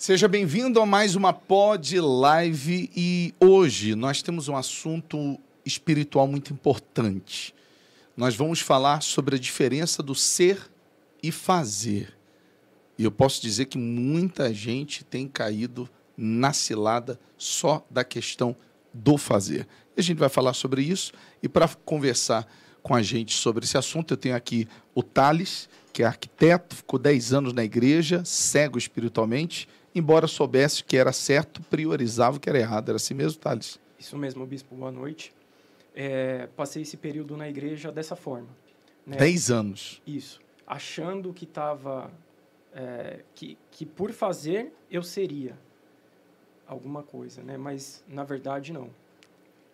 Seja bem-vindo a mais uma Pod Live e hoje nós temos um assunto espiritual muito importante. Nós vamos falar sobre a diferença do ser e fazer. E eu posso dizer que muita gente tem caído na cilada só da questão do fazer. E a gente vai falar sobre isso e para conversar com a gente sobre esse assunto, eu tenho aqui o Thales, que é arquiteto, ficou 10 anos na igreja, cego espiritualmente embora soubesse que era certo, priorizava o que era errado. Era assim mesmo, Thales? Isso mesmo, bispo. Boa noite. É, passei esse período na igreja dessa forma. Né? Dez anos. Isso. Achando que estava... É, que, que por fazer eu seria alguma coisa, né? Mas, na verdade, não.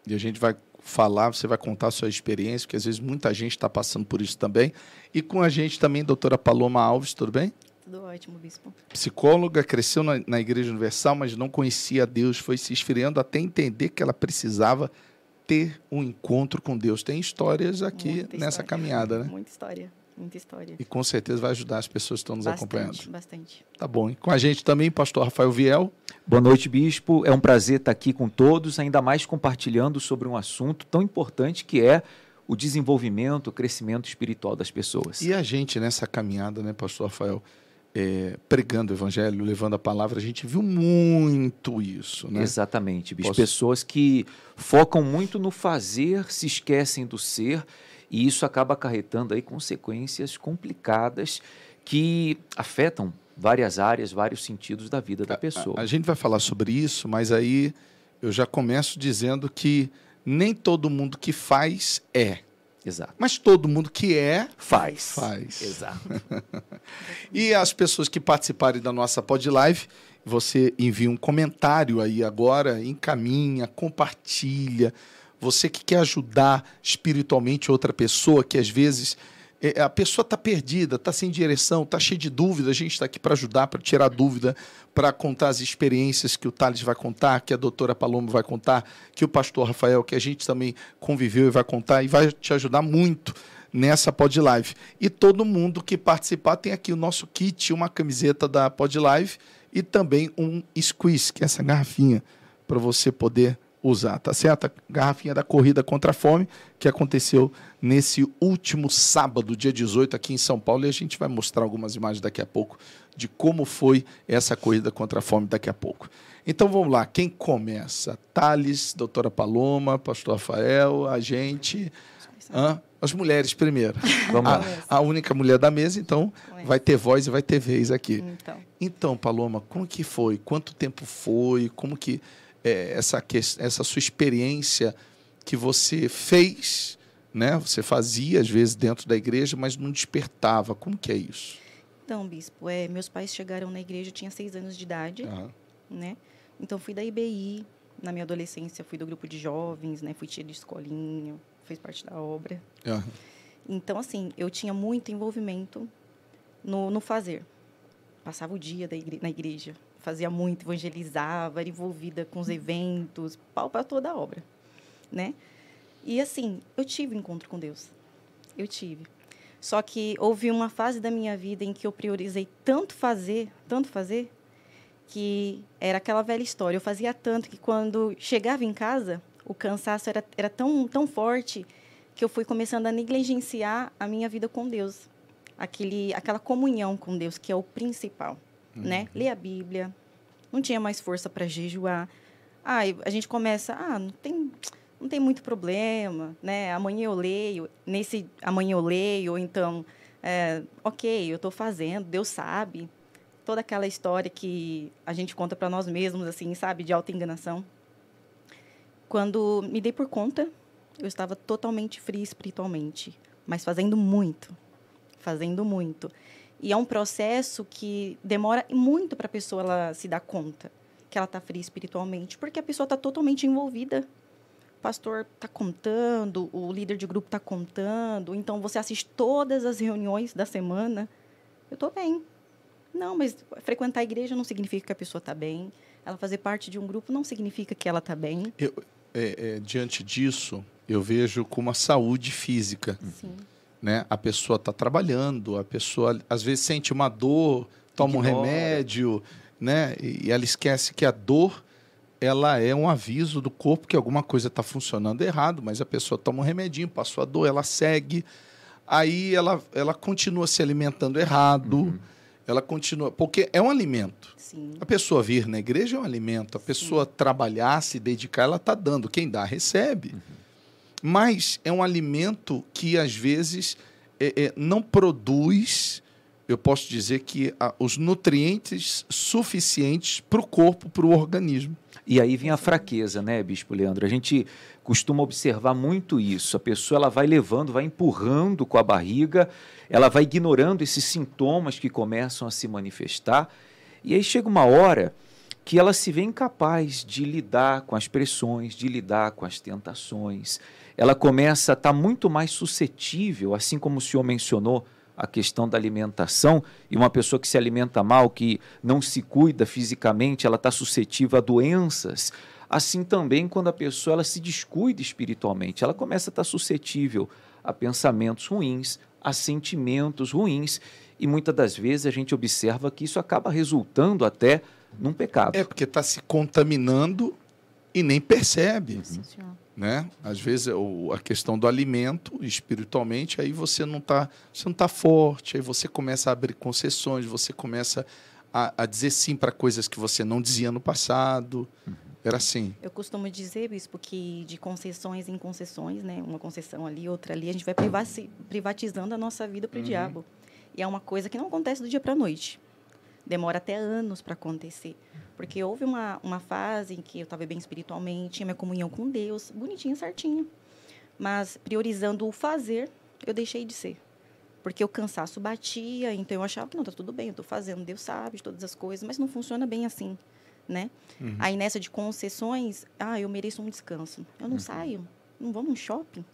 E a gente vai falar, você vai contar a sua experiência, porque às vezes muita gente está passando por isso também. E com a gente também, doutora Paloma Alves, tudo bem? Tudo ótimo, bispo. Psicóloga, cresceu na, na Igreja Universal, mas não conhecia Deus, foi se esfriando até entender que ela precisava ter um encontro com Deus. Tem histórias aqui Muita nessa história. caminhada, né? Muita história. Muita história. E com certeza vai ajudar as pessoas que estão nos bastante, acompanhando. Bastante. Tá bom. E com a gente também, pastor Rafael Viel. Boa noite, bispo. É um prazer estar aqui com todos, ainda mais compartilhando sobre um assunto tão importante que é o desenvolvimento, o crescimento espiritual das pessoas. E a gente nessa caminhada, né, pastor Rafael? É, pregando o evangelho, levando a palavra, a gente viu muito isso. Né? Exatamente. Bicho. Posso... Pessoas que focam muito no fazer, se esquecem do ser, e isso acaba acarretando aí consequências complicadas que afetam várias áreas, vários sentidos da vida da pessoa. A, a gente vai falar sobre isso, mas aí eu já começo dizendo que nem todo mundo que faz é. Exato. Mas todo mundo que é, faz. Faz. Exato. e as pessoas que participarem da nossa pod live, você envia um comentário aí agora, encaminha, compartilha. Você que quer ajudar espiritualmente outra pessoa que às vezes a pessoa está perdida, está sem direção, está cheia de dúvida. A gente está aqui para ajudar, para tirar dúvida, para contar as experiências que o Thales vai contar, que a doutora Paloma vai contar, que o pastor Rafael, que a gente também conviveu e vai contar, e vai te ajudar muito nessa Pod Live. E todo mundo que participar tem aqui o nosso kit, uma camiseta da Pod Live e também um squeeze, que é essa garrafinha, para você poder usar, tá certo? A garrafinha da corrida contra a fome, que aconteceu nesse último sábado, dia 18, aqui em São Paulo, e a gente vai mostrar algumas imagens daqui a pouco de como foi essa corrida contra a fome daqui a pouco. Então vamos lá, quem começa? Thales, doutora Paloma, pastor Rafael, a gente. Hã? As mulheres primeiro. Vamos a, lá. a única mulher da mesa, então vai ter voz e vai ter vez aqui. Então. então, Paloma, como que foi? Quanto tempo foi? Como que é, essa, essa sua experiência que você fez, né? Você fazia às vezes dentro da igreja, mas não despertava. Como que é isso? Então, bispo, é, meus pais chegaram na igreja, eu tinha seis anos de idade, né? Então fui da IBI, na minha adolescência fui do grupo de jovens, né? Fui tia de escolinha, fez parte da obra. Então, assim, eu tinha muito envolvimento no, no fazer. Passava o dia da igre na igreja, fazia muito, evangelizava, era envolvida com os eventos, pau para toda a obra, né? E assim, eu tive um encontro com Deus. Eu tive. Só que houve uma fase da minha vida em que eu priorizei tanto fazer, tanto fazer, que era aquela velha história. Eu fazia tanto que quando chegava em casa, o cansaço era, era tão, tão forte que eu fui começando a negligenciar a minha vida com Deus. Aquele, aquela comunhão com Deus, que é o principal uhum. né? Ler a Bíblia. Não tinha mais força para jejuar. Ah, a gente começa, ah, não tem, não tem muito problema, né? Amanhã eu leio, nesse amanhã eu leio, ou então, é, ok, eu estou fazendo, Deus sabe. Toda aquela história que a gente conta para nós mesmos, assim, sabe, de auto-enganação. Quando me dei por conta, eu estava totalmente fria espiritualmente, mas fazendo muito, fazendo muito. E é um processo que demora muito para a pessoa ela se dar conta que ela está fria espiritualmente, porque a pessoa está totalmente envolvida. O pastor está contando, o líder de grupo está contando, então você assiste todas as reuniões da semana. Eu estou bem. Não, mas frequentar a igreja não significa que a pessoa está bem. Ela fazer parte de um grupo não significa que ela está bem. Eu, é, é, diante disso, eu vejo como a saúde física. Sim né? A pessoa está trabalhando, a pessoa às vezes sente uma dor, toma Ignora. um remédio, né? E ela esquece que a dor ela é um aviso do corpo que alguma coisa está funcionando errado, mas a pessoa toma um remedinho, passou a dor, ela segue, aí ela, ela continua se alimentando errado, uhum. ela continua. Porque é um alimento. Sim. A pessoa vir na igreja é um alimento, a pessoa Sim. trabalhar, se dedicar, ela está dando. Quem dá, recebe. Uhum. Mas é um alimento que, às vezes, é, é, não produz eu posso dizer que ah, os nutrientes suficientes para o corpo, para o organismo. E aí vem a fraqueza, né, Bispo Leandro? A gente costuma observar muito isso. A pessoa ela vai levando, vai empurrando com a barriga, ela vai ignorando esses sintomas que começam a se manifestar. E aí chega uma hora que ela se vê incapaz de lidar com as pressões, de lidar com as tentações. Ela começa a estar muito mais suscetível, assim como o senhor mencionou, a questão da alimentação e uma pessoa que se alimenta mal, que não se cuida fisicamente, ela está suscetível a doenças. Assim também quando a pessoa ela se descuida espiritualmente, ela começa a estar tá suscetível a pensamentos ruins, a sentimentos ruins e muitas das vezes a gente observa que isso acaba resultando até num pecado. É porque está se contaminando e nem percebe. Uhum né? Às vezes a questão do alimento espiritualmente, aí você não está você não tá forte, aí você começa a abrir concessões, você começa a, a dizer sim para coisas que você não dizia no passado. Era assim. Eu costumo dizer, bispo, que de concessões em concessões, né? Uma concessão ali, outra ali, a gente vai privatizando a nossa vida para o uhum. diabo. E é uma coisa que não acontece do dia para a noite. Demora até anos para acontecer. Porque houve uma, uma fase em que eu estava bem espiritualmente, tinha minha comunhão com Deus, bonitinha, certinha. Mas priorizando o fazer, eu deixei de ser. Porque o cansaço batia, então eu achava que não, tá tudo bem, eu estou fazendo, Deus sabe de todas as coisas, mas não funciona bem assim, né? Uhum. Aí nessa de concessões, ah, eu mereço um descanso. Eu não uhum. saio, não vou num shopping,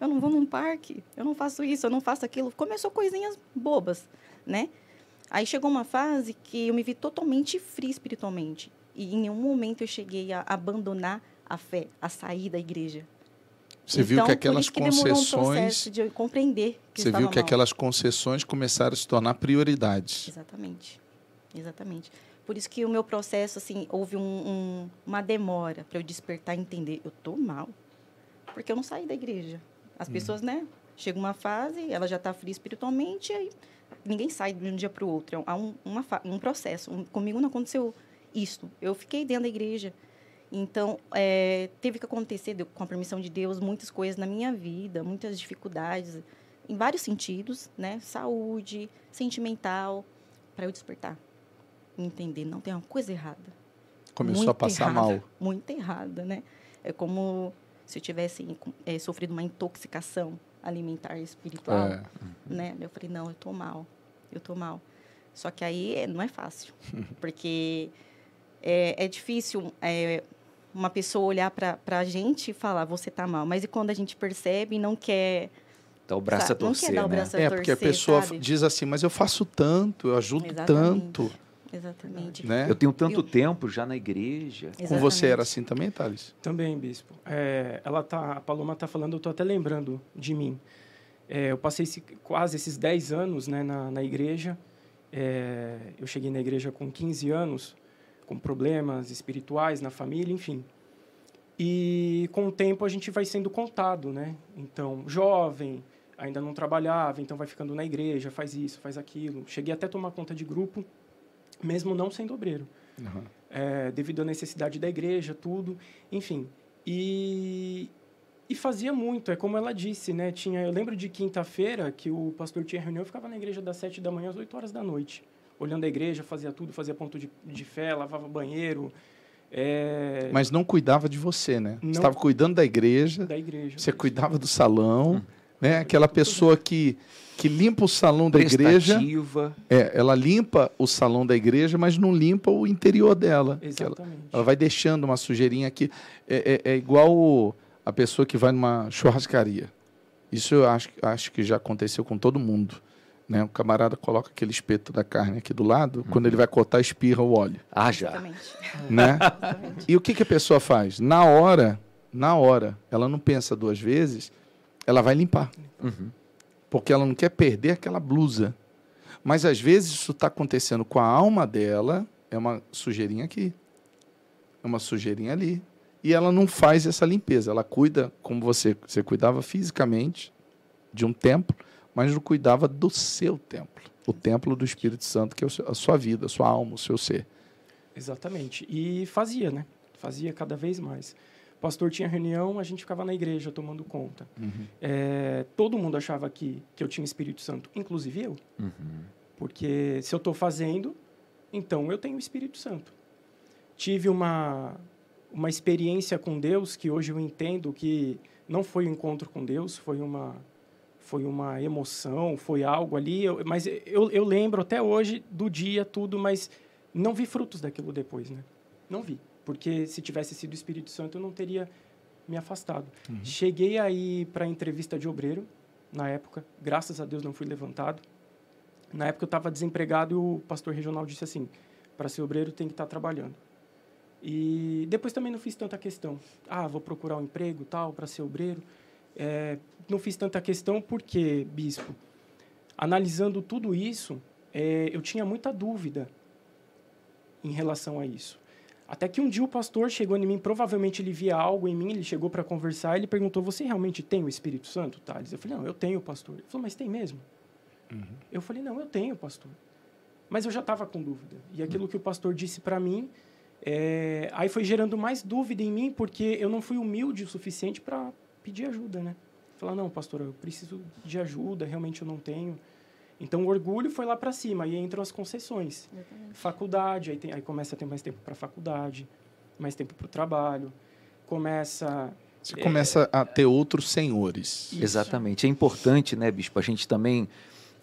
eu não vou num parque, eu não faço isso, eu não faço aquilo. Começou coisinhas bobas, né? Aí chegou uma fase que eu me vi totalmente fria espiritualmente. E em nenhum momento eu cheguei a abandonar a fé, a sair da igreja. Você então, viu que aquelas que concessões. Um de compreender que Você viu que mal. aquelas concessões começaram a se tornar prioridades. Exatamente. Exatamente. Por isso que o meu processo, assim, houve um, um, uma demora para eu despertar e entender. Eu tô mal. Porque eu não saí da igreja. As hum. pessoas, né? Chega uma fase, ela já está fria espiritualmente, aí ninguém sai de um dia para o outro. Há um, uma, um processo. Um, comigo não aconteceu isso. Eu fiquei dentro da igreja. Então, é, teve que acontecer, com a permissão de Deus, muitas coisas na minha vida, muitas dificuldades, em vários sentidos, né? Saúde, sentimental, para eu despertar. Entender, não tem uma coisa errada. Começou muito a passar errada, mal. Muito errada, né? É como se eu tivesse é, sofrido uma intoxicação alimentar espiritual, é. né? Eu falei, não, eu tô mal, eu tô mal. Só que aí é, não é fácil, porque é, é difícil é, uma pessoa olhar para a gente e falar, você tá mal. Mas e quando a gente percebe e não quer... Dar o braço sabe, a torcer, não quer dar o braço né? a é, porque a pessoa sabe? diz assim, mas eu faço tanto, eu ajudo Exatamente. tanto. Exatamente. Né? Eu tenho tanto eu... tempo já na igreja. Exatamente. Com você era assim também, Thales? Também, bispo. É, ela tá, a Paloma está falando, eu estou até lembrando de mim. É, eu passei esse, quase esses 10 anos né, na, na igreja. É, eu cheguei na igreja com 15 anos, com problemas espirituais na família, enfim. E com o tempo a gente vai sendo contado, né? Então, jovem, ainda não trabalhava, então vai ficando na igreja, faz isso, faz aquilo. Cheguei até a tomar conta de grupo mesmo não sendo obreiro. Uhum. É, devido à necessidade da igreja, tudo, enfim. E, e fazia muito, é como ela disse, né? Tinha, eu lembro de quinta-feira que o pastor tinha reunião, eu ficava na igreja das sete da manhã às oito horas da noite, olhando a igreja, fazia tudo, fazia ponto de, de fé, lavava banheiro. É... Mas não cuidava de você, né? Não... Você estava cuidando da igreja. Da igreja. Você cuidava do salão, hum. Né? Aquela pessoa que que limpa o salão da igreja. É, ela limpa o salão da igreja, mas não limpa o interior dela. Exatamente. Ela, ela, vai deixando uma sujeirinha aqui. É, é, é igual a pessoa que vai numa churrascaria. Isso eu acho, acho que já aconteceu com todo mundo. Né? O camarada coloca aquele espeto da carne aqui do lado, uhum. quando ele vai cortar, espirra o óleo. Ah, já. Né? e o que, que a pessoa faz? Na hora, na hora, ela não pensa duas vezes, ela vai limpar. Uhum porque ela não quer perder aquela blusa. Mas às vezes isso está acontecendo com a alma dela é uma sujeirinha aqui, é uma sujeirinha ali. E ela não faz essa limpeza, ela cuida como você, você cuidava fisicamente de um templo, mas não cuidava do seu templo, o templo do Espírito Santo, que é a sua vida, a sua alma, o seu ser. Exatamente. E fazia, né? Fazia cada vez mais. Pastor tinha reunião, a gente ficava na igreja tomando conta. Uhum. É, todo mundo achava que, que eu tinha Espírito Santo, inclusive eu. Uhum. Porque se eu estou fazendo, então eu tenho Espírito Santo. Tive uma, uma experiência com Deus que hoje eu entendo que não foi um encontro com Deus, foi uma, foi uma emoção, foi algo ali. Eu, mas eu, eu lembro até hoje do dia, tudo, mas não vi frutos daquilo depois, né? Não vi. Porque se tivesse sido o Espírito Santo, eu não teria me afastado. Uhum. Cheguei aí para a entrevista de obreiro, na época. Graças a Deus não fui levantado. Na época eu estava desempregado e o pastor regional disse assim: para ser obreiro tem que estar tá trabalhando. E depois também não fiz tanta questão. Ah, vou procurar um emprego tal para ser obreiro. É, não fiz tanta questão porque, bispo, analisando tudo isso, é, eu tinha muita dúvida em relação a isso. Até que um dia o pastor chegou em mim, provavelmente ele via algo em mim, ele chegou para conversar, ele perguntou: Você realmente tem o Espírito Santo, Thales? Eu falei: Não, eu tenho, pastor. Ele falou: Mas tem mesmo? Uhum. Eu falei: Não, eu tenho, pastor. Mas eu já estava com dúvida. E aquilo que o pastor disse para mim, é... aí foi gerando mais dúvida em mim, porque eu não fui humilde o suficiente para pedir ajuda, né? Falar: Não, pastor, eu preciso de ajuda, realmente eu não tenho. Então o orgulho foi lá para cima, aí entram as concessões. Exatamente. Faculdade, aí, tem, aí começa a ter mais tempo para faculdade, mais tempo para o trabalho, começa você é, começa a ter outros senhores. Isso. Exatamente. É importante, né, bispo, a gente também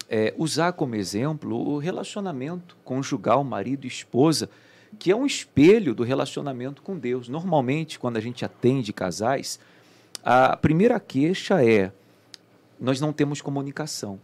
é, usar como exemplo o relacionamento conjugal, marido e esposa, que é um espelho do relacionamento com Deus. Normalmente, quando a gente atende casais, a primeira queixa é: nós não temos comunicação.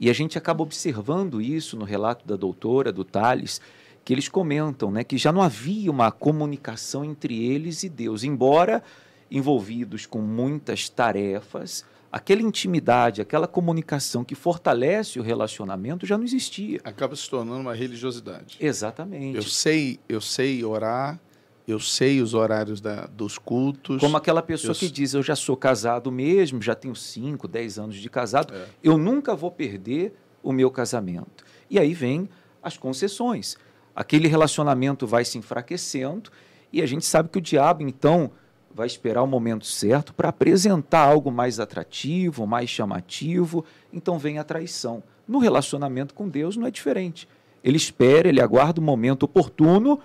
E a gente acaba observando isso no relato da doutora, do Tales, que eles comentam né, que já não havia uma comunicação entre eles e Deus, embora envolvidos com muitas tarefas, aquela intimidade, aquela comunicação que fortalece o relacionamento já não existia. Acaba se tornando uma religiosidade. Exatamente. Eu sei, eu sei orar, eu sei os horários da, dos cultos. Como aquela pessoa eu... que diz: Eu já sou casado mesmo, já tenho 5, 10 anos de casado, é. eu nunca vou perder o meu casamento. E aí vem as concessões. Aquele relacionamento vai se enfraquecendo e a gente sabe que o diabo, então, vai esperar o momento certo para apresentar algo mais atrativo, mais chamativo. Então vem a traição. No relacionamento com Deus não é diferente. Ele espera, ele aguarda o momento oportuno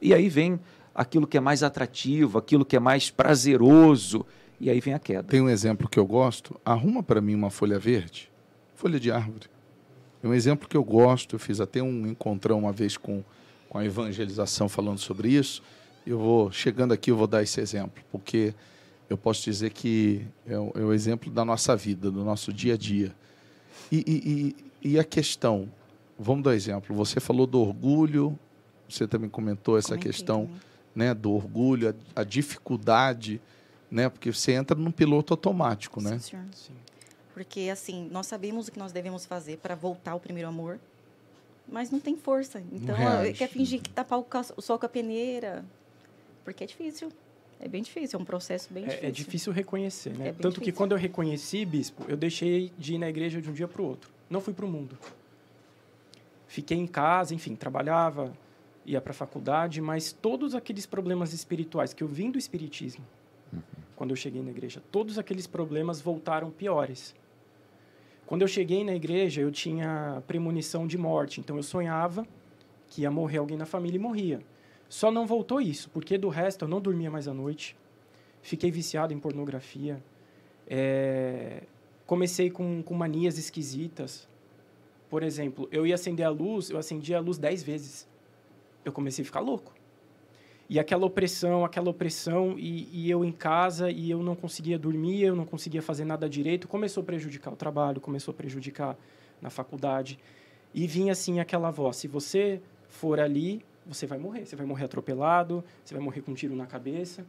e aí vem aquilo que é mais atrativo, aquilo que é mais prazeroso, e aí vem a queda. Tem um exemplo que eu gosto. Arruma para mim uma folha verde, folha de árvore. É um exemplo que eu gosto. Eu fiz até um encontrão uma vez com, com a evangelização falando sobre isso. Eu vou chegando aqui, eu vou dar esse exemplo, porque eu posso dizer que é o, é o exemplo da nossa vida, do nosso dia a dia. E, e, e, e a questão, vamos dar exemplo. Você falou do orgulho, você também comentou essa Comentei questão. Também né, do orgulho, a, a, dificuldade, né, porque você entra num piloto automático, né? Sim, senhor. Sim. Porque assim, nós sabemos o que nós devemos fazer para voltar ao primeiro amor, mas não tem força. Então, quer fingir que tapar o, o sol com a peneira, porque é difícil. É bem difícil, é um processo bem é, difícil. É difícil reconhecer, né? É Tanto difícil. que quando eu reconheci, bispo, eu deixei de ir na igreja de um dia para o outro. Não fui para o mundo. Fiquei em casa, enfim, trabalhava, ia para a faculdade, mas todos aqueles problemas espirituais que eu vim do espiritismo, uhum. quando eu cheguei na igreja, todos aqueles problemas voltaram piores. Quando eu cheguei na igreja, eu tinha premonição de morte, então eu sonhava que ia morrer alguém na família e morria. Só não voltou isso, porque do resto eu não dormia mais à noite, fiquei viciado em pornografia, é... comecei com, com manias esquisitas. Por exemplo, eu ia acender a luz, eu acendia a luz dez vezes eu comecei a ficar louco. E aquela opressão, aquela opressão, e, e, eu em casa, e eu não conseguia dormir, eu não conseguia fazer nada direito, começou a prejudicar o trabalho, começou a prejudicar na faculdade. E vinha assim aquela voz: se você for ali, você vai morrer. Você vai morrer atropelado, você vai morrer com um tiro na cabeça.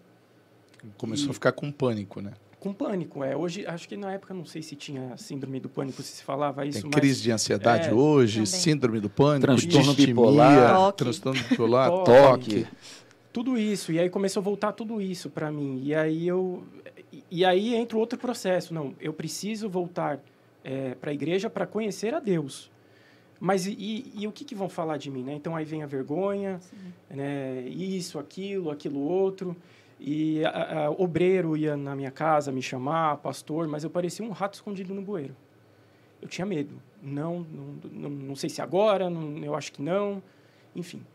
Começou e, a ficar com pânico, né? Com pânico. É, hoje, acho que na época, não sei se tinha síndrome do pânico, se se falava isso. Tem crise de ansiedade é, hoje, também. síndrome do pânico, transtorno bipolar, toque. transtorno bipolar, toque. toque. Tudo isso. E aí começou a voltar tudo isso para mim. E aí eu. E aí entra outro processo. Não, eu preciso voltar é, para a igreja para conhecer a Deus. Mas e, e, o que, que, vão falar de mim, né? Então aí vem a vergonha, né? Isso, aquilo, aquilo outro. E a, a, obreiro ia na minha casa me chamar, pastor, mas eu parecia um rato escondido no bueiro. Eu tinha medo. Não, não, não, não sei se agora, não, eu acho que não. Enfim.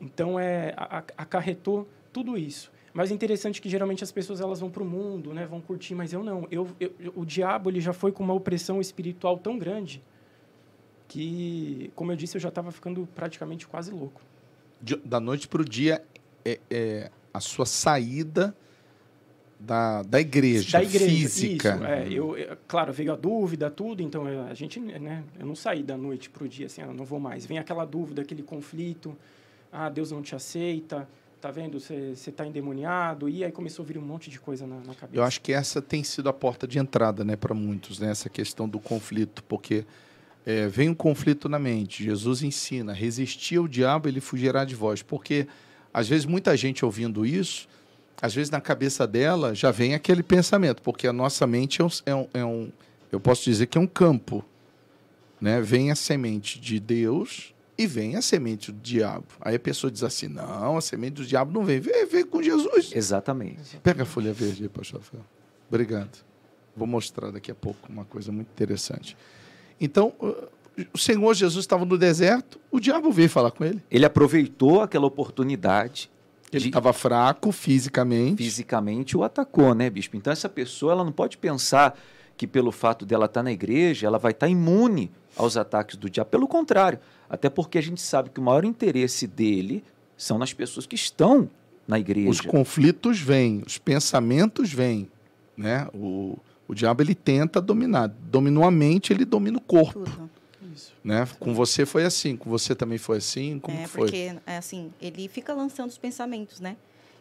Então é a, acarretou tudo isso. Mas é interessante que geralmente as pessoas elas vão para o mundo, né? Vão curtir, mas eu não. Eu, eu, o diabo ele já foi com uma opressão espiritual tão grande que, como eu disse, eu já estava ficando praticamente quase louco. Da noite para o dia, é, é, a sua saída da, da igreja, da igreja física. Isso, é, eu, é, claro, veio a dúvida, tudo, então a gente, né, eu não saí da noite para o dia assim, ah, não vou mais. Vem aquela dúvida, aquele conflito, ah, Deus não te aceita, tá vendo, você está endemoniado, e aí começou a vir um monte de coisa na, na, cabeça. Eu acho que essa tem sido a porta de entrada, né, para muitos, né, essa questão do conflito, porque é, vem um conflito na mente, Jesus ensina, resistir ao diabo, ele fugirá de vós, porque às vezes, muita gente ouvindo isso, às vezes na cabeça dela já vem aquele pensamento, porque a nossa mente é um, é um, é um eu posso dizer que é um campo. Né? Vem a semente de Deus e vem a semente do diabo. Aí a pessoa diz assim: não, a semente do diabo não vem, vem, vem com Jesus. Exatamente. Pega a folha verde aí, pastor Rafael. Obrigado. Vou mostrar daqui a pouco uma coisa muito interessante. Então, o Senhor Jesus estava no deserto, o diabo veio falar com ele. Ele aproveitou aquela oportunidade. Ele estava fraco fisicamente. Fisicamente o atacou, né, bispo? Então essa pessoa ela não pode pensar que pelo fato dela estar na igreja, ela vai estar imune aos ataques do diabo. Pelo contrário, até porque a gente sabe que o maior interesse dele são nas pessoas que estão na igreja. Os conflitos vêm, os pensamentos vêm, né? O, o diabo ele tenta dominar. Dominou a mente, ele domina o corpo. Tudo. Né? Com você foi assim, com você também foi assim? Como é, foi? porque, é assim, ele fica lançando os pensamentos, né?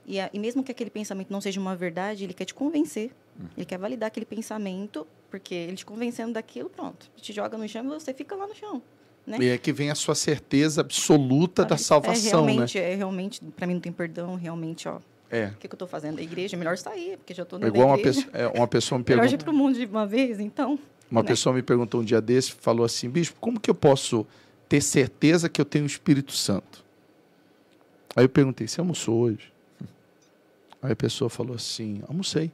E, e mesmo que aquele pensamento não seja uma verdade, ele quer te convencer. Uhum. Ele quer validar aquele pensamento, porque ele te convencendo daquilo, pronto. Te joga no chão e você fica lá no chão. Né? E é que vem a sua certeza absoluta da salvação, é realmente, né? É realmente, para mim não tem perdão, realmente, ó. É. O que, que eu estou fazendo? A igreja, é melhor sair, porque já estou na é igual igreja. Uma, pessoa, é, uma pessoa me pergunta... melhor ir para o mundo de uma vez, então... Uma né? pessoa me perguntou um dia desse, falou assim, bispo, como que eu posso ter certeza que eu tenho o Espírito Santo? Aí eu perguntei, você almoçou hoje? Aí a pessoa falou assim, almocei.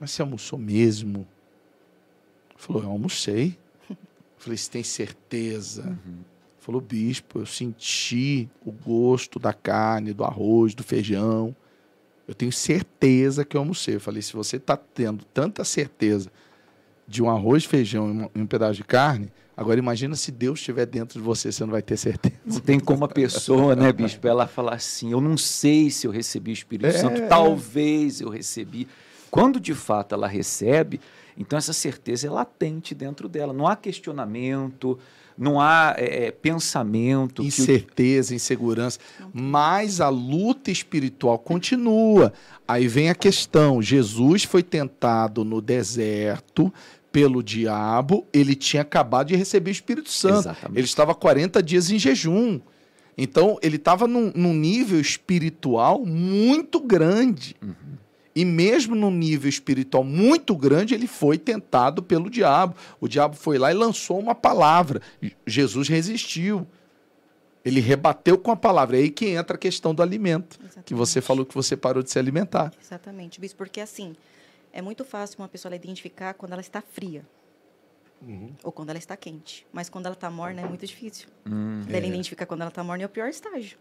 Mas você almoçou mesmo? Falou, eu almocei. Falei, você tem certeza? Uhum. Falou, bispo, eu senti o gosto da carne, do arroz, do feijão. Eu tenho certeza que eu almocei. Eu falei, se você está tendo tanta certeza de um arroz, feijão e um pedaço de carne, agora imagina se Deus estiver dentro de você, você não vai ter certeza. Não tem como a pessoa, né, bispo, ela falar assim, eu não sei se eu recebi o Espírito é, Santo, talvez eu recebi. Quando de fato ela recebe, então essa certeza é latente dentro dela, não há questionamento, não há é, é pensamento. Incerteza, o... insegurança. Mas a luta espiritual continua. Aí vem a questão: Jesus foi tentado no deserto pelo diabo, ele tinha acabado de receber o Espírito Santo. Exatamente. Ele estava 40 dias em jejum. Então, ele estava num, num, nível espiritual muito grande. Uhum. E mesmo num nível espiritual muito grande, ele foi tentado pelo diabo. O diabo foi lá e lançou uma palavra. Jesus resistiu. Ele rebateu com a palavra. É aí que entra a questão do alimento. Exatamente. Que você falou que você parou de se alimentar. Exatamente, Bis, porque assim, é muito fácil uma pessoa identificar quando ela está fria. Uhum. Ou quando ela está quente. Mas quando ela está morna é muito difícil. Uhum. Ela é. identificar quando ela está morna é o pior estágio.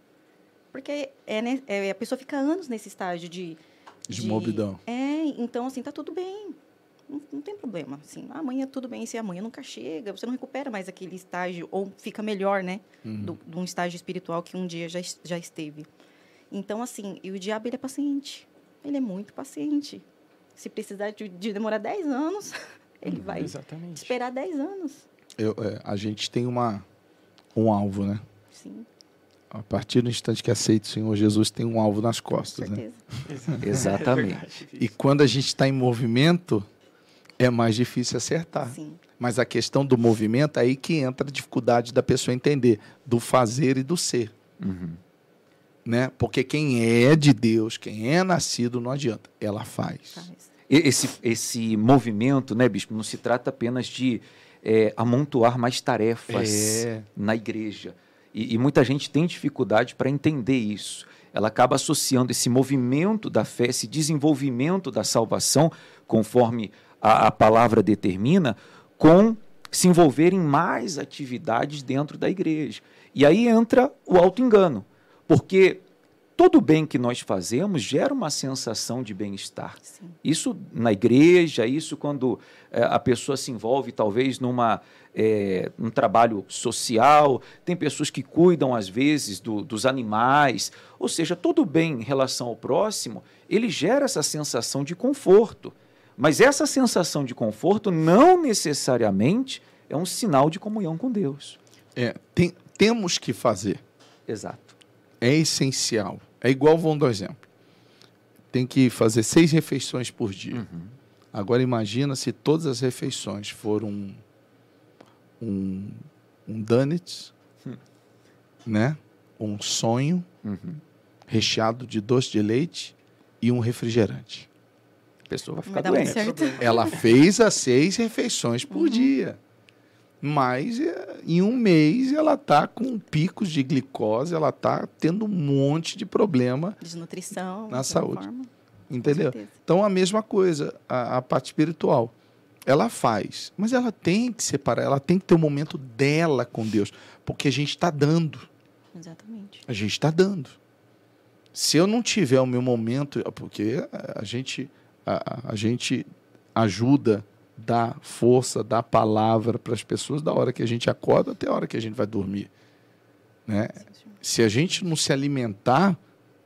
Porque é, né, é, a pessoa fica anos nesse estágio de de, de morbidão. É, então assim, tá tudo bem. Não, não, tem problema. Assim, amanhã tudo bem, se amanhã nunca chega, você não recupera mais aquele estágio, ou fica melhor, né? Uhum. Do, de um estágio espiritual que um dia já, já esteve. Então, assim, e o diabo, ele é paciente. Ele é muito paciente. Se precisar de, de demorar 10 anos, ele uhum, vai exatamente. esperar 10 anos. Eu, é, a gente tem uma, um alvo, né? Sim. A partir do instante que aceita o Senhor Jesus, tem um alvo nas costas, Com né? certeza. Exatamente. E quando a gente está em movimento, é mais difícil acertar. Sim. Mas a questão do movimento, é aí que entra a dificuldade da pessoa entender, do fazer e do ser. Uhum. Né? Porque quem é de Deus, quem é nascido, não adianta. Ela faz. Faz. E- Esse, esse movimento, né, bispo, não se trata apenas de é, amontoar mais tarefas É. na igreja. E, e muita gente tem dificuldade para entender isso. Ela acaba associando esse movimento da fé, esse desenvolvimento da salvação, conforme a, a palavra determina, com se envolver em mais atividades dentro da igreja. E aí entra o auto-engano, porque todo bem que nós fazemos gera uma sensação de bem-estar. Isso na igreja, isso quando eh, a pessoa se envolve talvez numa eh, um trabalho social, tem pessoas que cuidam às vezes do- dos animais, ou seja, todo bem em relação ao próximo, ele gera essa sensação de conforto. Mas essa sensação de conforto não necessariamente é um sinal de comunhão com Deus. É, tem- temos que fazer. Exato. É essencial. É igual, vamos dar um exemplo. Tem que fazer seis refeições por dia. Uhum. Agora imagina se todas as refeições foram um, um, um donuts, Hum. né? um sonho Uhum. recheado de doce de leite e um refrigerante. A pessoa vai ficar doente. Ela fez as seis refeições por Uhum. dia. Mas é, em um mês ela está com picos de glicose, ela está tendo um monte de problema, Desnutrição. Na de saúde. forma. Entendeu? Então a mesma coisa, a, a parte espiritual. Ela faz, mas ela tem que separar, ela tem que ter o momento dela com Deus, porque a gente está dando, Exatamente. a gente está dando. Se eu não tiver o meu momento, porque a gente, a, a gente ajuda, dá força, dá palavra para as pessoas da hora que a gente acorda até a hora que a gente vai dormir. Né? Se a gente não se alimentar,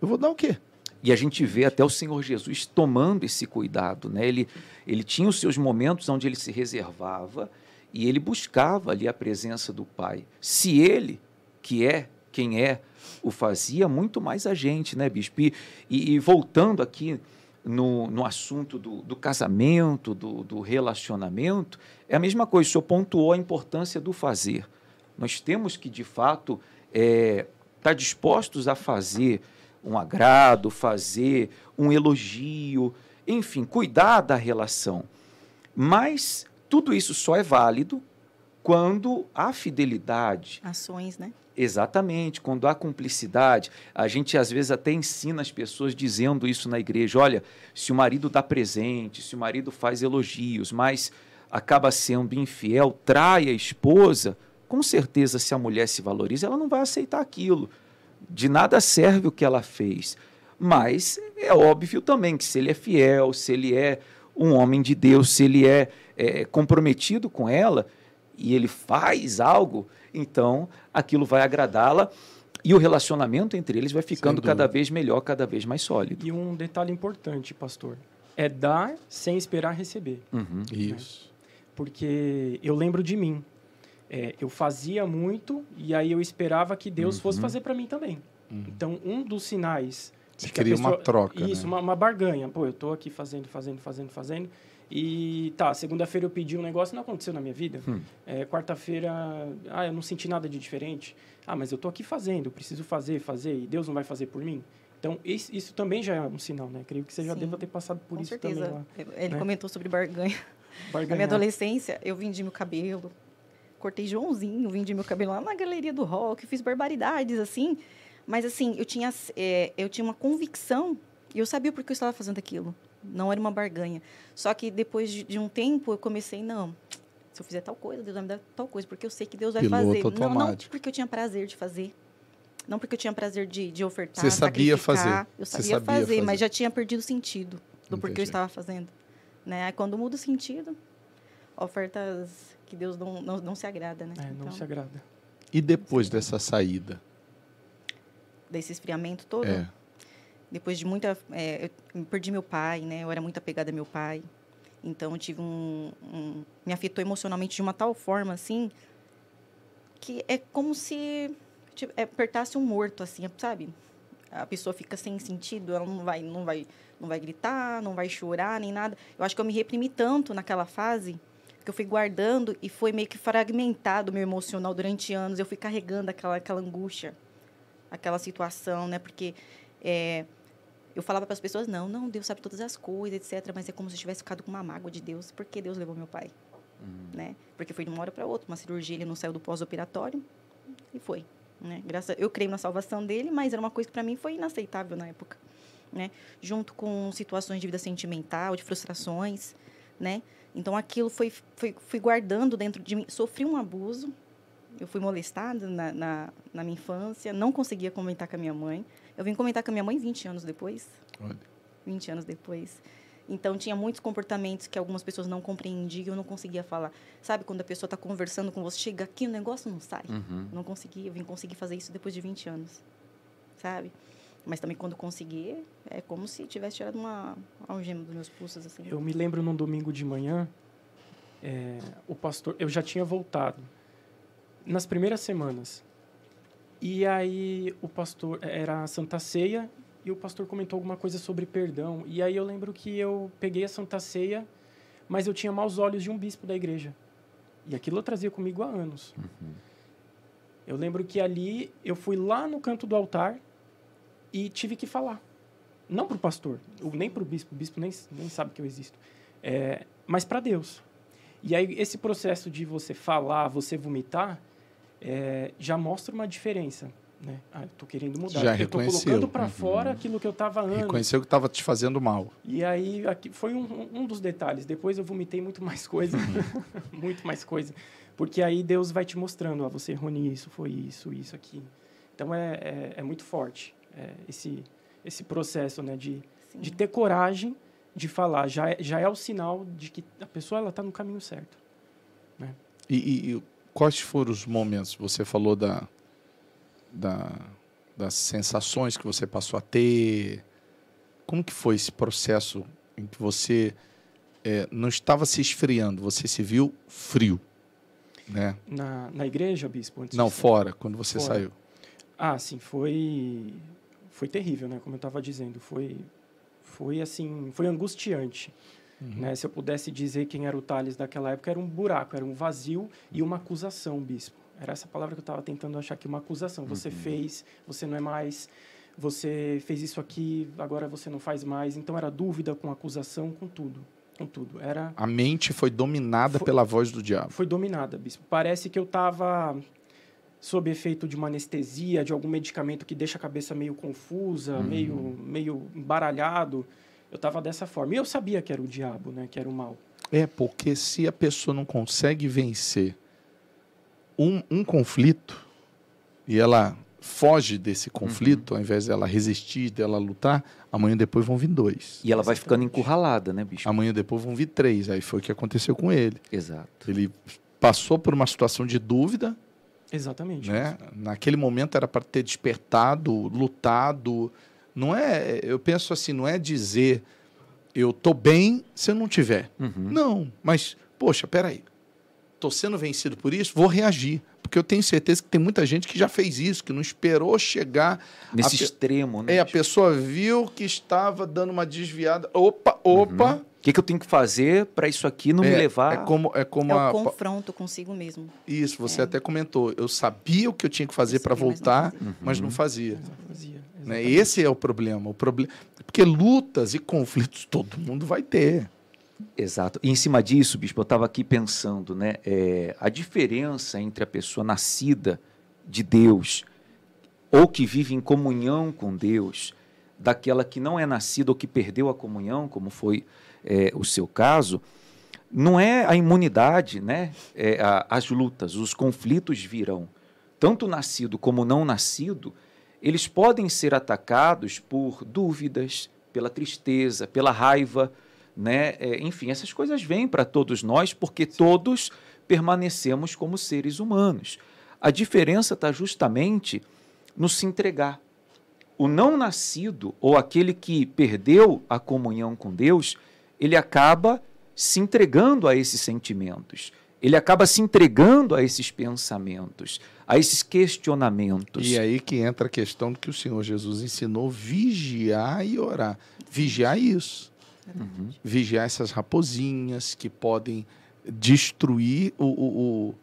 eu vou dar o quê? E a gente vê até o Senhor Jesus tomando esse cuidado, né? Ele, ele tinha os seus momentos onde ele se reservava e ele buscava ali a presença do Pai. Se ele, que é quem é, o fazia, muito mais a gente, né, bispo? E, e- e voltando aqui no, no assunto do, do casamento, do, do relacionamento, é a mesma coisa. O senhor pontuou a importância do fazer. Nós temos que, de fato, é, estar dispostos a fazer um agrado, fazer um elogio, enfim, cuidar da relação. Mas tudo isso só é válido quando há fidelidade, Ações, né? Exatamente, quando há cumplicidade, a gente às vezes até ensina as pessoas dizendo isso na igreja: olha, se o marido dá presente, se o marido faz elogios, mas acaba sendo infiel, trai a esposa, com certeza, se a mulher se valoriza, ela não vai aceitar aquilo. De nada serve o que ela fez. Mas é óbvio também que se ele é fiel, se ele é um homem de Deus, se ele é, é comprometido com ela e ele faz algo, então aquilo vai agradá-la e o relacionamento entre eles vai ficando cada vez melhor, cada vez mais sólido. E um detalhe importante, pastor, é dar sem esperar receber. Uhum. Isso. Porque eu lembro de mim. É, eu fazia muito e aí eu esperava que Deus fosse Uhum. fazer para mim também. Então, um dos sinais. Você de que a cria uma troca, Isso, né? uma, uma barganha. Pô, eu tô aqui fazendo, fazendo, fazendo, fazendo. E tá, segunda-feira eu pedi um negócio não aconteceu na minha vida. Hum. É, Quarta-feira, ah, eu não senti nada de diferente. Ah, mas eu tô aqui fazendo, eu preciso fazer, fazer, e Deus não vai fazer por mim. Então, isso, isso também já é um sinal, né? Creio que você já Sim. deva ter passado por Com isso certeza. também lá. Ele né? comentou sobre barganha. Na minha adolescência, eu vendi meu cabelo, cortei Joãozinho, vendi meu cabelo lá na galeria do rock, fiz barbaridades, assim. Mas, assim, eu tinha, é, eu tinha uma convicção e eu sabia por que eu estava fazendo aquilo. Não era uma barganha. Só que depois de, de um tempo, eu comecei, não, se eu fizer tal coisa, Deus vai me dar tal coisa, porque eu sei que Deus vai Piloto fazer. Não, não automático. porque eu tinha prazer de fazer. Não porque eu tinha prazer de, de ofertar, Você sabia fazer. Eu Você sabia, sabia fazer, fazer. mas já tinha perdido o sentido do porquê eu estava fazendo. Né? Aí quando muda o sentido, ofertas que Deus não, não, não se agrada, né? É, não então, se agrada. E depois dessa saída? desse esfriamento todo, É. depois de muita... é, eu perdi meu pai, né? Eu era muito apegada ao meu pai. Então, tive um, um... Me afetou emocionalmente de uma tal forma, assim, que é como se tipo, é, apertasse um morto, assim, sabe? A pessoa fica sem sentido, ela não vai, não vai, não vai gritar, não vai chorar, nem nada. Eu acho que eu me reprimi tanto naquela fase que eu fui guardando e foi meio que fragmentado meu emocional durante anos. Eu fui carregando aquela, aquela angústia, aquela situação, né? Porque é, eu falava para as pessoas, não, não, Deus sabe todas as coisas, etc. Mas é como se eu tivesse ficado com uma mágoa de Deus. Por que Deus levou meu pai? Uhum. Né? Porque foi de uma hora para outra. Uma cirurgia, ele não saiu do pós-operatório e foi. Né? Graças, eu creio na salvação dele, mas era uma coisa que para mim foi inaceitável na época. Né? Junto com situações de vida sentimental, de frustrações, né? Então aquilo foi, foi fui guardando dentro de mim. Sofri um abuso. Eu fui molestada na, na, na, minha infância, não conseguia comentar com a minha mãe. Eu vim comentar com a minha mãe 20 anos depois. Olha. 20 anos depois. Então tinha muitos comportamentos que algumas pessoas não compreendiam, eu não conseguia falar. Sabe quando a pessoa está conversando com você, chega aqui o negócio não sai. Uhum. Não conseguia, eu vim conseguir fazer isso depois de 20 anos. Sabe? Mas também quando conseguir, é como se tivesse tirado uma algema dos meus pulsos. Assim. Eu me lembro num domingo de manhã, é, o pastor, eu já tinha voltado nas primeiras semanas. E aí o pastor era a Santa Ceia e o pastor comentou alguma coisa sobre perdão. E aí eu lembro que eu peguei a Santa Ceia, mas eu tinha maus olhos de um bispo da igreja. E aquilo eu trazia comigo há anos. Uhum. Eu lembro que ali eu fui lá no canto do altar e tive que falar. Não para o pastor, nem para o bispo, o bispo nem, nem sabe que eu existo, é, mas para Deus. E aí, esse processo de você falar, você vomitar, é, já mostra uma diferença. Né? Ah, eu tô querendo mudar. Já eu estou colocando para uhum. fora aquilo que eu estava antes. Reconheceu que estava te fazendo mal. E aí, aqui foi um, um dos detalhes. Depois eu vomitei muito mais coisa. muito mais coisa. Porque aí Deus vai te mostrando, ó, você errou nisso, foi isso, isso aqui. Então é, é, é muito forte é, esse, esse processo né, de, de ter coragem de falar. Já é, já é o sinal de que a pessoa está no caminho certo. Né? E, e, e, quais foram os momentos? Você falou da, da, das sensações que você passou a ter. Como que foi esse processo em que você é, não estava se esfriando, você se viu frio? Né? Na, na igreja, bispo? não, fora, quando você fora. saiu. Ah, sim, foi foi terrível, né? Como eu estava dizendo, foi foi assim, foi angustiante. Uhum. Né? Se eu pudesse dizer quem era o Tales daquela época, era um buraco, era um vazio e uma acusação, bispo. Era essa palavra que eu estava tentando achar aqui, uma acusação. Você uhum. fez, você não é mais, você fez isso aqui, agora você não faz mais. Então era dúvida com acusação, com tudo. Com tudo. Era... A mente foi dominada foi, pela voz do diabo. Foi dominada, bispo. Parece que eu estava sob efeito de uma anestesia, de algum medicamento que deixa a cabeça meio confusa, uhum. meio, meio embaralhado. Eu estava dessa forma. E eu sabia que era o diabo, né? que era o mal. É, porque se a pessoa não consegue vencer um, um conflito e ela foge desse conflito, uhum. ao invés dela resistir, dela lutar, amanhã depois vão vir dois. E ela vai ficando encurralada, né, bicho? Amanhã depois vão vir três. Aí foi o que aconteceu com ele. Exato. Ele passou por uma situação de dúvida, Exatamente. Né? Naquele momento era para ter despertado, lutado. Não é, eu penso assim, não é dizer eu tô bem se eu não tiver. Uhum. Não, mas poxa, peraí, tô sendo vencido por isso, vou reagir, porque eu tenho certeza que tem muita gente que já fez isso, que não esperou chegar nesse extremo, né? É, a pessoa viu que estava dando uma desviada, opa, opa. Uhum que, que eu tenho que fazer para isso aqui não é, me levar? É como, é como é a... o confronto consigo mesmo. Isso, você é. até comentou. Eu sabia o que eu tinha que fazer para voltar, mas não fazia. Mas não fazia. Não fazia né? Esse é o problema. O problema porque lutas e conflitos todo mundo vai ter. Exato. E em cima disso, bispo, eu estava aqui pensando, né? É, a diferença entre a pessoa nascida de Deus ou que vive em comunhão com Deus, daquela que não é nascida ou que perdeu a comunhão, como foi é, o seu caso, não é a imunidade, né? É, a, as lutas, os conflitos virão. Tanto nascido como não nascido, eles podem ser atacados por dúvidas, pela tristeza, pela raiva, né? É, enfim, essas coisas vêm para todos nós porque todos permanecemos como seres humanos. A diferença está justamente no se entregar. O não nascido, ou aquele que perdeu a comunhão com Deus, ele acaba se entregando a esses sentimentos. ele acaba se entregando a esses pensamentos, a esses questionamentos. E aí que entra a questão do que o Senhor Jesus ensinou: vigiar e orar. Vigiar isso. Uhum. Vigiar essas raposinhas que podem destruir o, o, o,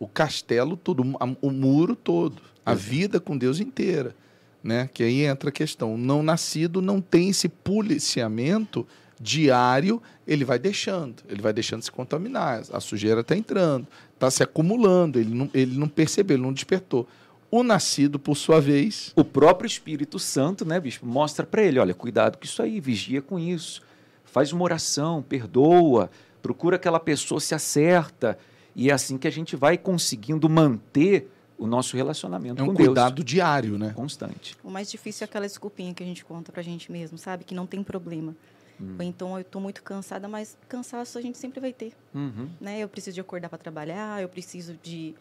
o castelo todo, o muro todo, a uhum. vida com Deus inteira. Né? Que aí entra a questão: o não nascido não tem esse policiamento diário, ele vai deixando, ele vai deixando se contaminar, a sujeira está entrando, está se acumulando, ele não, ele não percebeu, ele não despertou. O nascido, por sua vez. O próprio Espírito Santo, né, bispo, mostra para ele: olha, cuidado com isso aí, vigia com isso. Faz uma oração, perdoa, procura aquela pessoa, se acerta. E é assim que a gente vai conseguindo manter o nosso relacionamento é um com Deus. É um cuidado diário, né? Constante. O mais difícil é aquela desculpinha que a gente conta para a gente mesmo, sabe? Que não tem problema. Hum. Ou então eu estou muito cansada, mas cansaço a gente sempre vai ter. Uhum. Né? Eu preciso de acordar para trabalhar, eu preciso de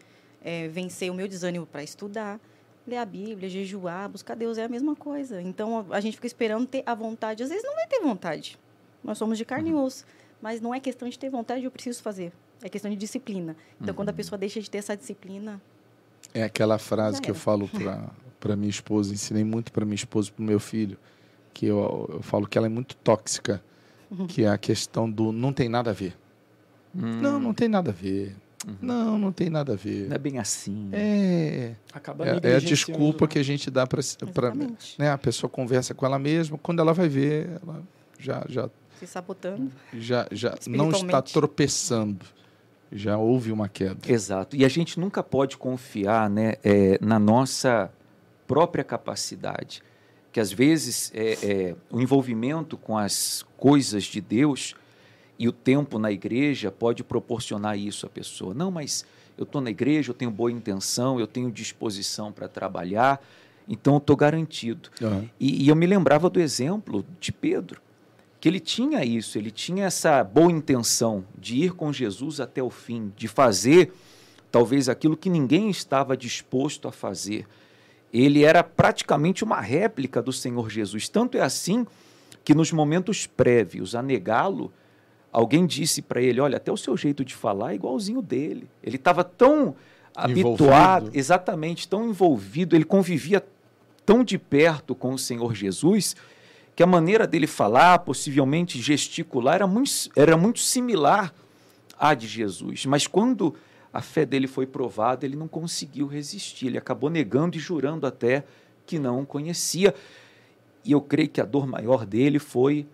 é, vencer o meu desânimo para estudar, ler a Bíblia, jejuar, buscar Deus é a mesma coisa. Então a gente fica esperando ter a vontade. Às vezes não vai ter vontade. Nós somos de carne uhum. e osso. Mas não é questão de ter vontade, eu preciso fazer. É questão de disciplina. Então, uhum. quando a uhum. pessoa deixa de ter essa disciplina. É aquela frase que eu falo para minha esposa, ensinei muito para minha esposa e para meu filho que eu, eu falo que ela é muito tóxica, uhum. que é a questão do não tem nada a ver. Hum. Não, não tem nada a ver. Uhum. Não, não tem nada a ver. Não é bem assim. É. Acaba é, é a desculpa que a gente dá para né, a pessoa conversa com ela mesma, quando ela vai ver, ela já já se sabotando. Já já não está tropeçando. Já houve uma queda. Exato. E a gente nunca pode confiar, né, é, na nossa própria capacidade que às vezes é, é, o envolvimento com as coisas de Deus e o tempo na igreja pode proporcionar isso à pessoa. Não, mas eu estou na igreja, eu tenho boa intenção, eu tenho disposição para trabalhar, então eu estou garantido. Uhum. E, e eu me lembrava do exemplo de Pedro, que ele tinha isso, ele tinha essa boa intenção de ir com Jesus até o fim, de fazer talvez aquilo que ninguém estava disposto a fazer ele era praticamente uma réplica do Senhor Jesus. Tanto é assim que nos momentos prévios a negá-lo, alguém disse para ele: Olha, até o seu jeito de falar é igualzinho dele. Ele estava tão envolvido. habituado, exatamente, tão envolvido, ele convivia tão de perto com o Senhor Jesus que a maneira dele falar, possivelmente gesticular, era muito, era muito similar à de Jesus. Mas quando a fé dele foi provada, ele não conseguiu resistir, ele acabou negando e jurando até que não conhecia. E eu creio que a dor maior dele foi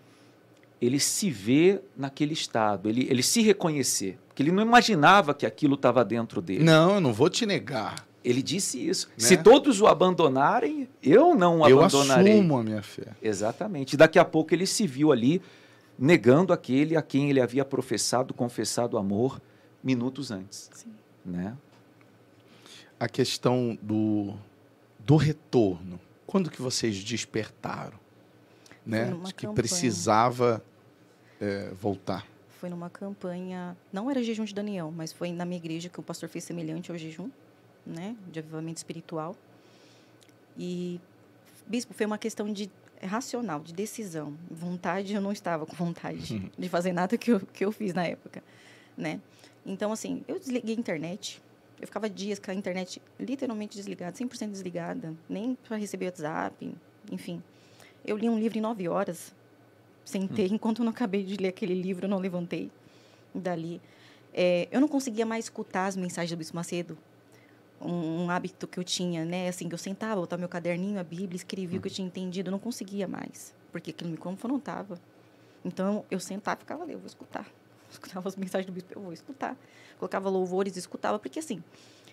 ele se ver naquele estado, ele, ele se reconhecer, porque ele não imaginava que aquilo estava dentro dele. Não, eu não vou te negar. Ele disse isso. Né? Se todos o abandonarem, eu não o abandonarei. Eu assumo a minha fé. Exatamente. Daqui a pouco ele se viu ali negando aquele a quem ele havia professado, confessado amor minutos antes. Sim. Né? A questão do, do retorno. Quando que vocês despertaram? Né? De que campanha. precisava é, voltar. Foi numa campanha, não era jejum de Daniel, mas foi na minha igreja que o pastor fez semelhante ao jejum, né, de avivamento espiritual. E bispo, foi uma questão de racional, de decisão, vontade. Eu não estava com vontade de fazer nada que eu, que eu fiz na época, né? Então, assim, eu desliguei a internet. Eu ficava dias com a internet literalmente desligada, 100% desligada, nem para receber WhatsApp, enfim. Eu li um livro em nove horas, sentei, hum. enquanto eu não acabei de ler aquele livro, eu não levantei dali. É, eu não conseguia mais escutar as mensagens do Bispo Macedo, um, um, hábito que eu tinha, né? Assim, que eu sentava, botava meu caderninho, a Bíblia, escrevia hum. o que eu tinha entendido, eu não conseguia mais, porque aquilo me confrontava. Então, eu sentava e ficava ali, eu vou escutar escutava as mensagens do bispo, eu vou escutar. Colocava louvores, escutava, porque assim,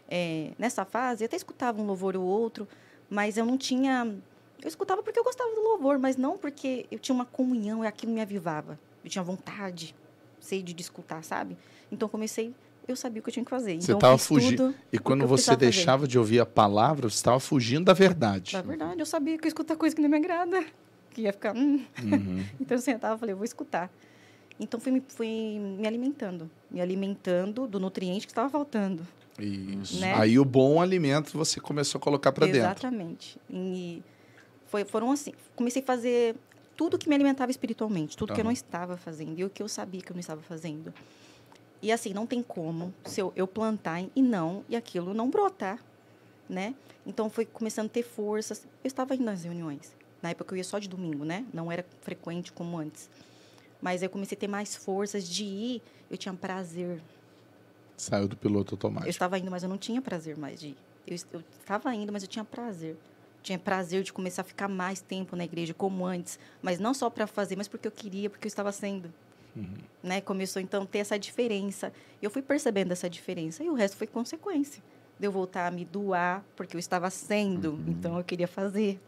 é, nessa fase, eu até escutava um louvor ou outro, mas eu não tinha. Eu escutava porque eu gostava do louvor, mas não porque eu tinha uma comunhão e aquilo me avivava. Eu tinha vontade, sede de escutar, sabe? Então comecei eu sabia o que eu tinha que fazer. Você estava então, fugindo. E quando você deixava fazer. de ouvir a palavra, você estava fugindo da verdade. Da verdade, eu sabia que eu escutar coisa que não me agrada, que ia ficar. Hum. Uhum. então eu sentava e falei, eu vou escutar. Então fui, fui me alimentando, me alimentando do nutriente que estava faltando. Isso. Né? Aí o bom alimento você começou a colocar para dentro. Exatamente. E foi, foram assim. Comecei a fazer tudo que me alimentava espiritualmente, tudo uhum. que eu não estava fazendo e o que eu sabia que eu não estava fazendo. E assim, não tem como se eu, eu plantar e não, e aquilo não brotar, né? Então foi começando a ter forças. Eu estava indo nas reuniões. Na época eu ia só de domingo, né? Não era frequente como antes. Mas eu comecei a ter mais forças de ir. Eu tinha prazer. Saiu do piloto automático. Eu estava indo, mas eu não tinha prazer mais de ir. Eu, eu estava indo, mas eu tinha prazer. Tinha prazer de começar a ficar mais tempo na igreja, como antes. Mas não só para fazer, mas porque eu queria, porque eu estava sendo. Uhum. Né? Começou, então, a ter essa diferença. Eu fui percebendo essa diferença. E o resto foi consequência. De eu voltar a me doar, porque eu estava sendo. Uhum. Então, eu queria fazer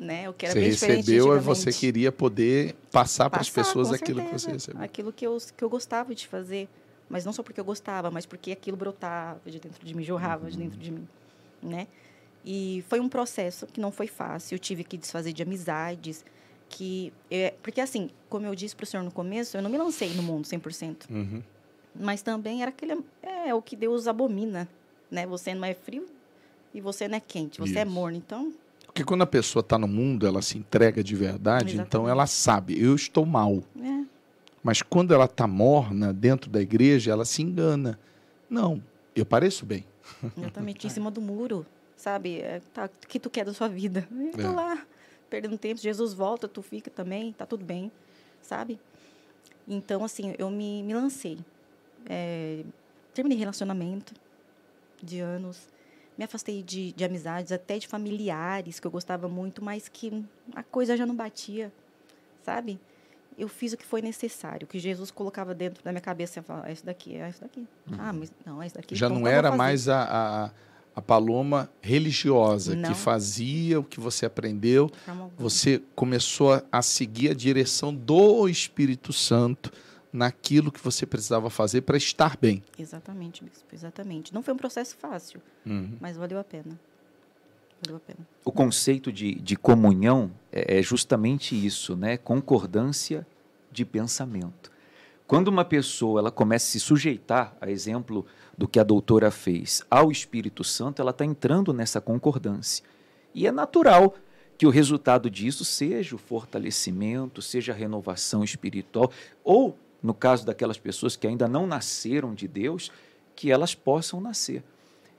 né? O que era você bem recebeu e você queria poder passar, passar para as pessoas aquilo certeza, que você recebeu. Aquilo que eu, que eu gostava de fazer. Mas não só porque eu gostava, mas porque aquilo brotava de dentro de mim, jorrava uhum. de dentro de mim, né? E foi um processo que não foi fácil. Eu tive que desfazer de amizades, que... É, porque, assim, como eu disse para o senhor no começo, eu não me lancei no mundo 100%. Uhum. Mas também era aquele... É o que Deus abomina, né? Você não é frio e você não é quente. Você é Isso. é morno. Então, porque quando a pessoa está no mundo, ela se entrega de verdade, Exatamente. então ela sabe, eu estou mal. É. Mas quando ela está morna dentro da igreja, ela se engana. Não, eu pareço bem. Exatamente, em cima do muro, sabe? É, tá, o que tu quer da sua vida? Eu tô é. lá, perdendo tempo, Jesus volta, tu fica também, tá tudo bem, sabe? Então, assim, eu me, me lancei. É, terminei relacionamento de anos me afastei de, de amizades, até de familiares que eu gostava muito, mas que a coisa já não batia, sabe? Eu fiz o que foi necessário, o que Jesus colocava dentro da minha cabeça. Eu falava, é isso daqui, é isso daqui. Uhum. Ah, mas não, é isso daqui. Já então, não era mais a, a, a, Paloma religiosa não. que fazia o que você aprendeu. Você começou a seguir a direção do Espírito Santo naquilo que você precisava fazer para estar bem. Exatamente, bispo, exatamente. Não foi um processo fácil, uhum. mas valeu a pena. Valeu a pena. O conceito de, de comunhão é, é justamente isso, né? Concordância de pensamento. Quando uma pessoa ela começa a se sujeitar, a exemplo do que a doutora fez, ao Espírito Santo, ela está entrando nessa concordância. E é natural que o resultado disso seja o fortalecimento, seja a renovação espiritual, ou no caso daquelas pessoas que ainda não nasceram de Deus, que elas possam nascer.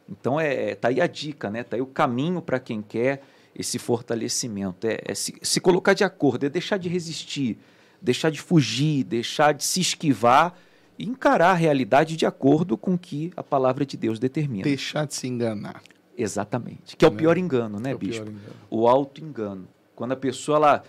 Então, é, é tá aí a dica, né? Tá aí o caminho para quem quer esse fortalecimento. É, é se, se, colocar de acordo, é deixar de resistir, deixar de fugir, deixar de se esquivar e encarar a realidade de acordo com o que a palavra de Deus determina. Deixar de se enganar. Exatamente. Que é o né? pior engano, né, é o bispo? Engano. O auto-engano. Quando a pessoa ela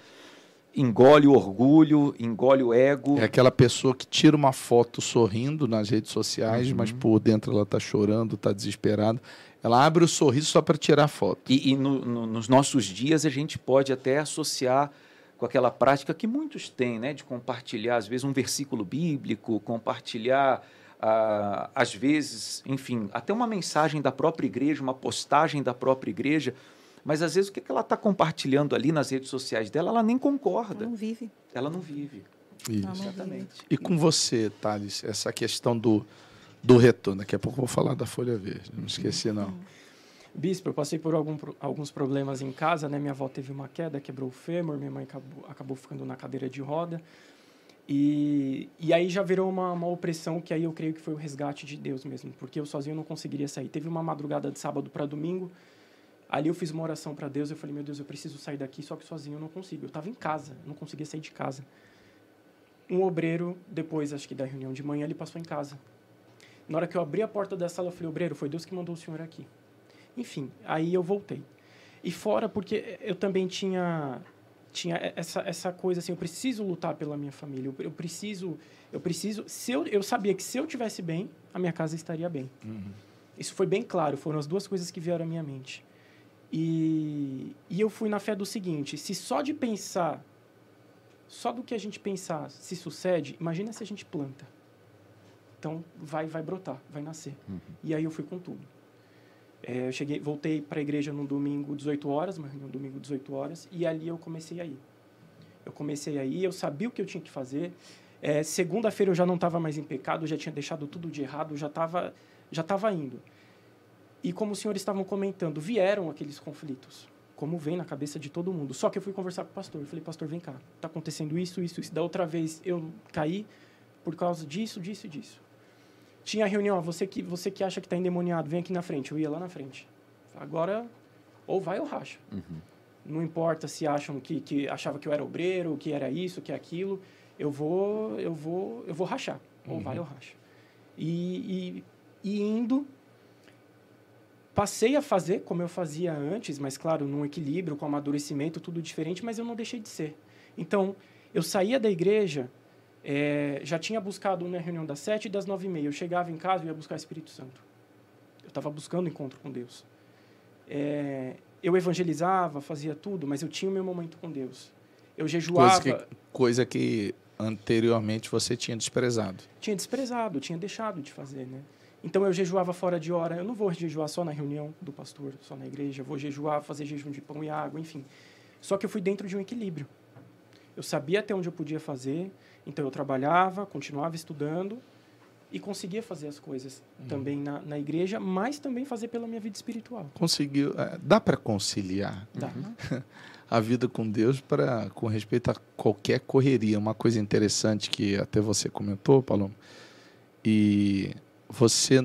engole o orgulho, engole o ego. É aquela pessoa que tira uma foto sorrindo nas redes sociais, uhum. mas por dentro ela está chorando, está desesperada. Ela abre o sorriso só para tirar foto. E, e no, no, nos nossos dias a gente pode até associar com aquela prática que muitos têm, né, de compartilhar às vezes um versículo bíblico, compartilhar ah, às vezes, enfim, até uma mensagem da própria igreja, uma postagem da própria igreja mas às vezes o que ela está compartilhando ali nas redes sociais dela, ela nem concorda. Ela não vive. Ela não vive. Isso. Não Exatamente. E com você, Thales, essa questão do, do retorno. Daqui a pouco eu vou falar da Folha Verde, não esqueci não. Bispo, eu passei por algum, alguns problemas em casa, né? Minha avó teve uma queda, quebrou o fêmur, minha mãe acabou, acabou ficando na cadeira de roda. E, e aí já virou uma, uma opressão que aí eu creio que foi o resgate de Deus mesmo, porque eu sozinho não conseguiria sair. Teve uma madrugada de sábado para domingo, Ali eu fiz uma oração para Deus, eu falei, meu Deus, eu preciso sair daqui, só que sozinho eu não consigo. Eu estava em casa, não conseguia sair de casa. Um obreiro, depois, acho que da reunião de manhã, ele passou em casa. Na hora que eu abri a porta da sala, eu falei, obreiro, foi Deus que mandou o senhor aqui. Enfim, aí eu voltei. E fora, porque eu também tinha tinha essa, essa coisa assim, eu preciso lutar pela minha família, eu, eu preciso, eu preciso, se eu, eu sabia que se eu tivesse bem, a minha casa estaria bem. Uhum. Isso foi bem claro, foram as duas coisas que vieram à minha mente. E, e eu fui na fé do seguinte: se só de pensar, só do que a gente pensar se sucede, imagina se a gente planta. Então vai, vai brotar, vai nascer. Uhum. E aí eu fui com tudo. É, eu cheguei, voltei para a igreja no domingo 18 horas, mas no domingo 18 horas, e ali eu comecei a ir. Eu comecei a ir, eu sabia o que eu tinha que fazer. É, Segunda-feira eu já não estava mais em pecado, já tinha deixado tudo de errado, já estava já tava indo. E como os senhores estavam comentando, vieram aqueles conflitos, como vem na cabeça de todo mundo. Só que eu fui conversar com o pastor. Eu falei, pastor, vem cá, está acontecendo isso, isso, isso. Da outra vez eu caí por causa disso, disso e disso. Tinha reunião, você que, você que acha que está endemoniado, vem aqui na frente. Eu ia lá na frente. Agora, ou vai ou racha. Uhum. Não importa se acham que, que achava que eu era obreiro, que era isso, que é aquilo. Eu vou, eu vou, eu vou rachar. Ou uhum. vai ou racha. E, e, e indo, passei a fazer como eu fazia antes, mas claro, num equilíbrio, com amadurecimento, tudo diferente, mas eu não deixei de ser. Então, eu saía da igreja, é, já tinha buscado na reunião das sete e das nove e meia. Eu chegava em casa e ia buscar o Espírito Santo. Eu estava buscando encontro com Deus. É, eu evangelizava, fazia tudo, mas eu tinha o meu momento com Deus. Eu jejuava. Coisa que, coisa que anteriormente você tinha desprezado. Tinha desprezado, tinha deixado de fazer, né? Então eu jejuava fora de hora. Eu não vou jejuar só na reunião do pastor, só na igreja. Eu vou jejuar, fazer jejum de pão e água, enfim. Só que eu fui dentro de um equilíbrio. Eu sabia até onde eu podia fazer, então eu trabalhava, continuava estudando e conseguia fazer as coisas uhum. também na, na igreja, mas também fazer pela minha vida espiritual. Conseguiu. É, dá para conciliar dá. Uhum. a vida com Deus para com respeito a qualquer correria. Uma coisa interessante que até você comentou, Paulo, e você,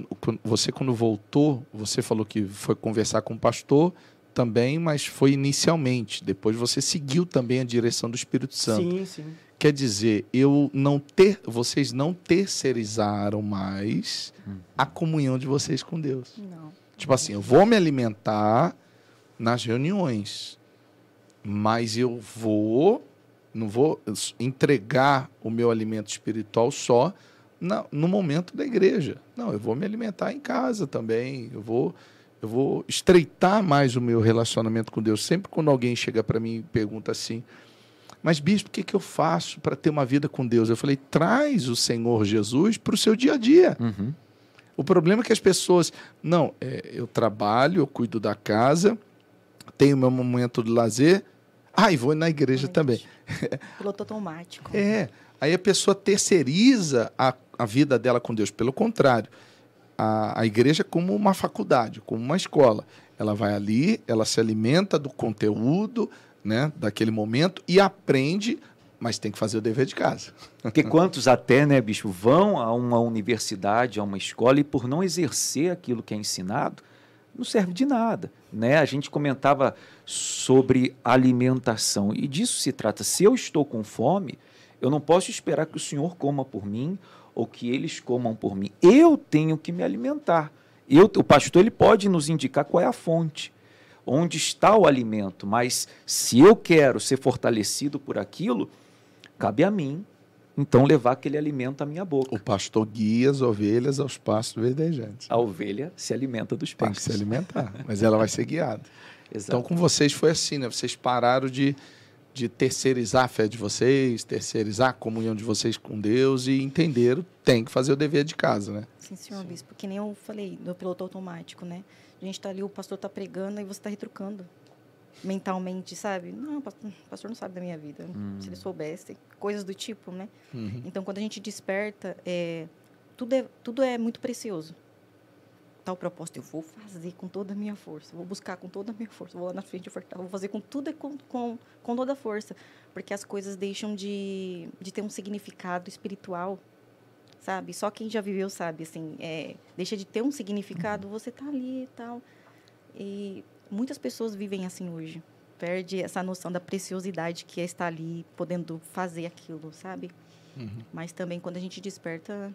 você quando voltou, você falou que foi conversar com o pastor também, mas foi inicialmente. Depois você seguiu também a direção do Espírito Santo. Sim, sim. Quer dizer, eu não ter, vocês não terceirizaram mais hum. a comunhão de vocês com Deus. Não. Tipo assim, eu vou me alimentar nas reuniões, mas eu vou, não vou entregar o meu alimento espiritual só no momento da igreja. Não, eu vou me alimentar em casa também. Eu vou eu vou estreitar mais o meu relacionamento com Deus. Sempre quando alguém chega para mim e pergunta assim, mas bispo, o que, que eu faço para ter uma vida com Deus? Eu falei, traz o Senhor Jesus para o seu dia a dia. Uhum. O problema é que as pessoas, não, é, eu trabalho, eu cuido da casa, tenho meu momento de lazer, ah, e vou na igreja também. Piloto automático. É, aí a pessoa terceiriza a, a vida dela com Deus. Pelo contrário, a, a igreja como uma faculdade, como uma escola. Ela vai ali, ela se alimenta do conteúdo né, daquele momento e aprende, mas tem que fazer o dever de casa. Porque quantos até, né, bicho, vão a uma universidade, a uma escola e por não exercer aquilo que é ensinado, não serve de nada. Né? A gente comentava sobre alimentação e disso se trata. Se eu estou com fome, eu não posso esperar que o Senhor coma por mim ou que eles comam por mim. Eu tenho que me alimentar. Eu, o pastor ele pode nos indicar qual é a fonte, onde está o alimento, mas se eu quero ser fortalecido por aquilo, cabe a mim então levar aquele alimento à minha boca. O pastor guia as ovelhas aos pastos verdejantes. A ovelha se alimenta dos pastos. Tem que se alimentar, mas ela vai ser guiada. Então com vocês foi assim, né? Vocês pararam de de terceirizar a fé de vocês, terceirizar a comunhão de vocês com Deus e entenderam, tem que fazer o dever de casa, né? Sim, senhor Sim. bispo, que nem eu falei do piloto automático, né? A gente está ali, o pastor está pregando e você está retrucando mentalmente, sabe? Não, o pastor não sabe da minha vida. Hum. Se ele soubesse, coisas do tipo, né? Uhum. Então, quando a gente desperta, é, tudo, é, tudo é muito precioso tal proposta, eu vou fazer com toda a minha força, vou buscar com toda a minha força, vou lá na frente ofertar, vou fazer com tudo com, com, com toda a força, porque as coisas deixam de, de ter um significado espiritual, sabe? Só quem já viveu sabe, assim, é, deixa de ter um significado, você tá ali e tal. E muitas pessoas vivem assim hoje, perde essa noção da preciosidade que é estar ali, podendo fazer aquilo, sabe? Uhum. Mas também quando a gente desperta,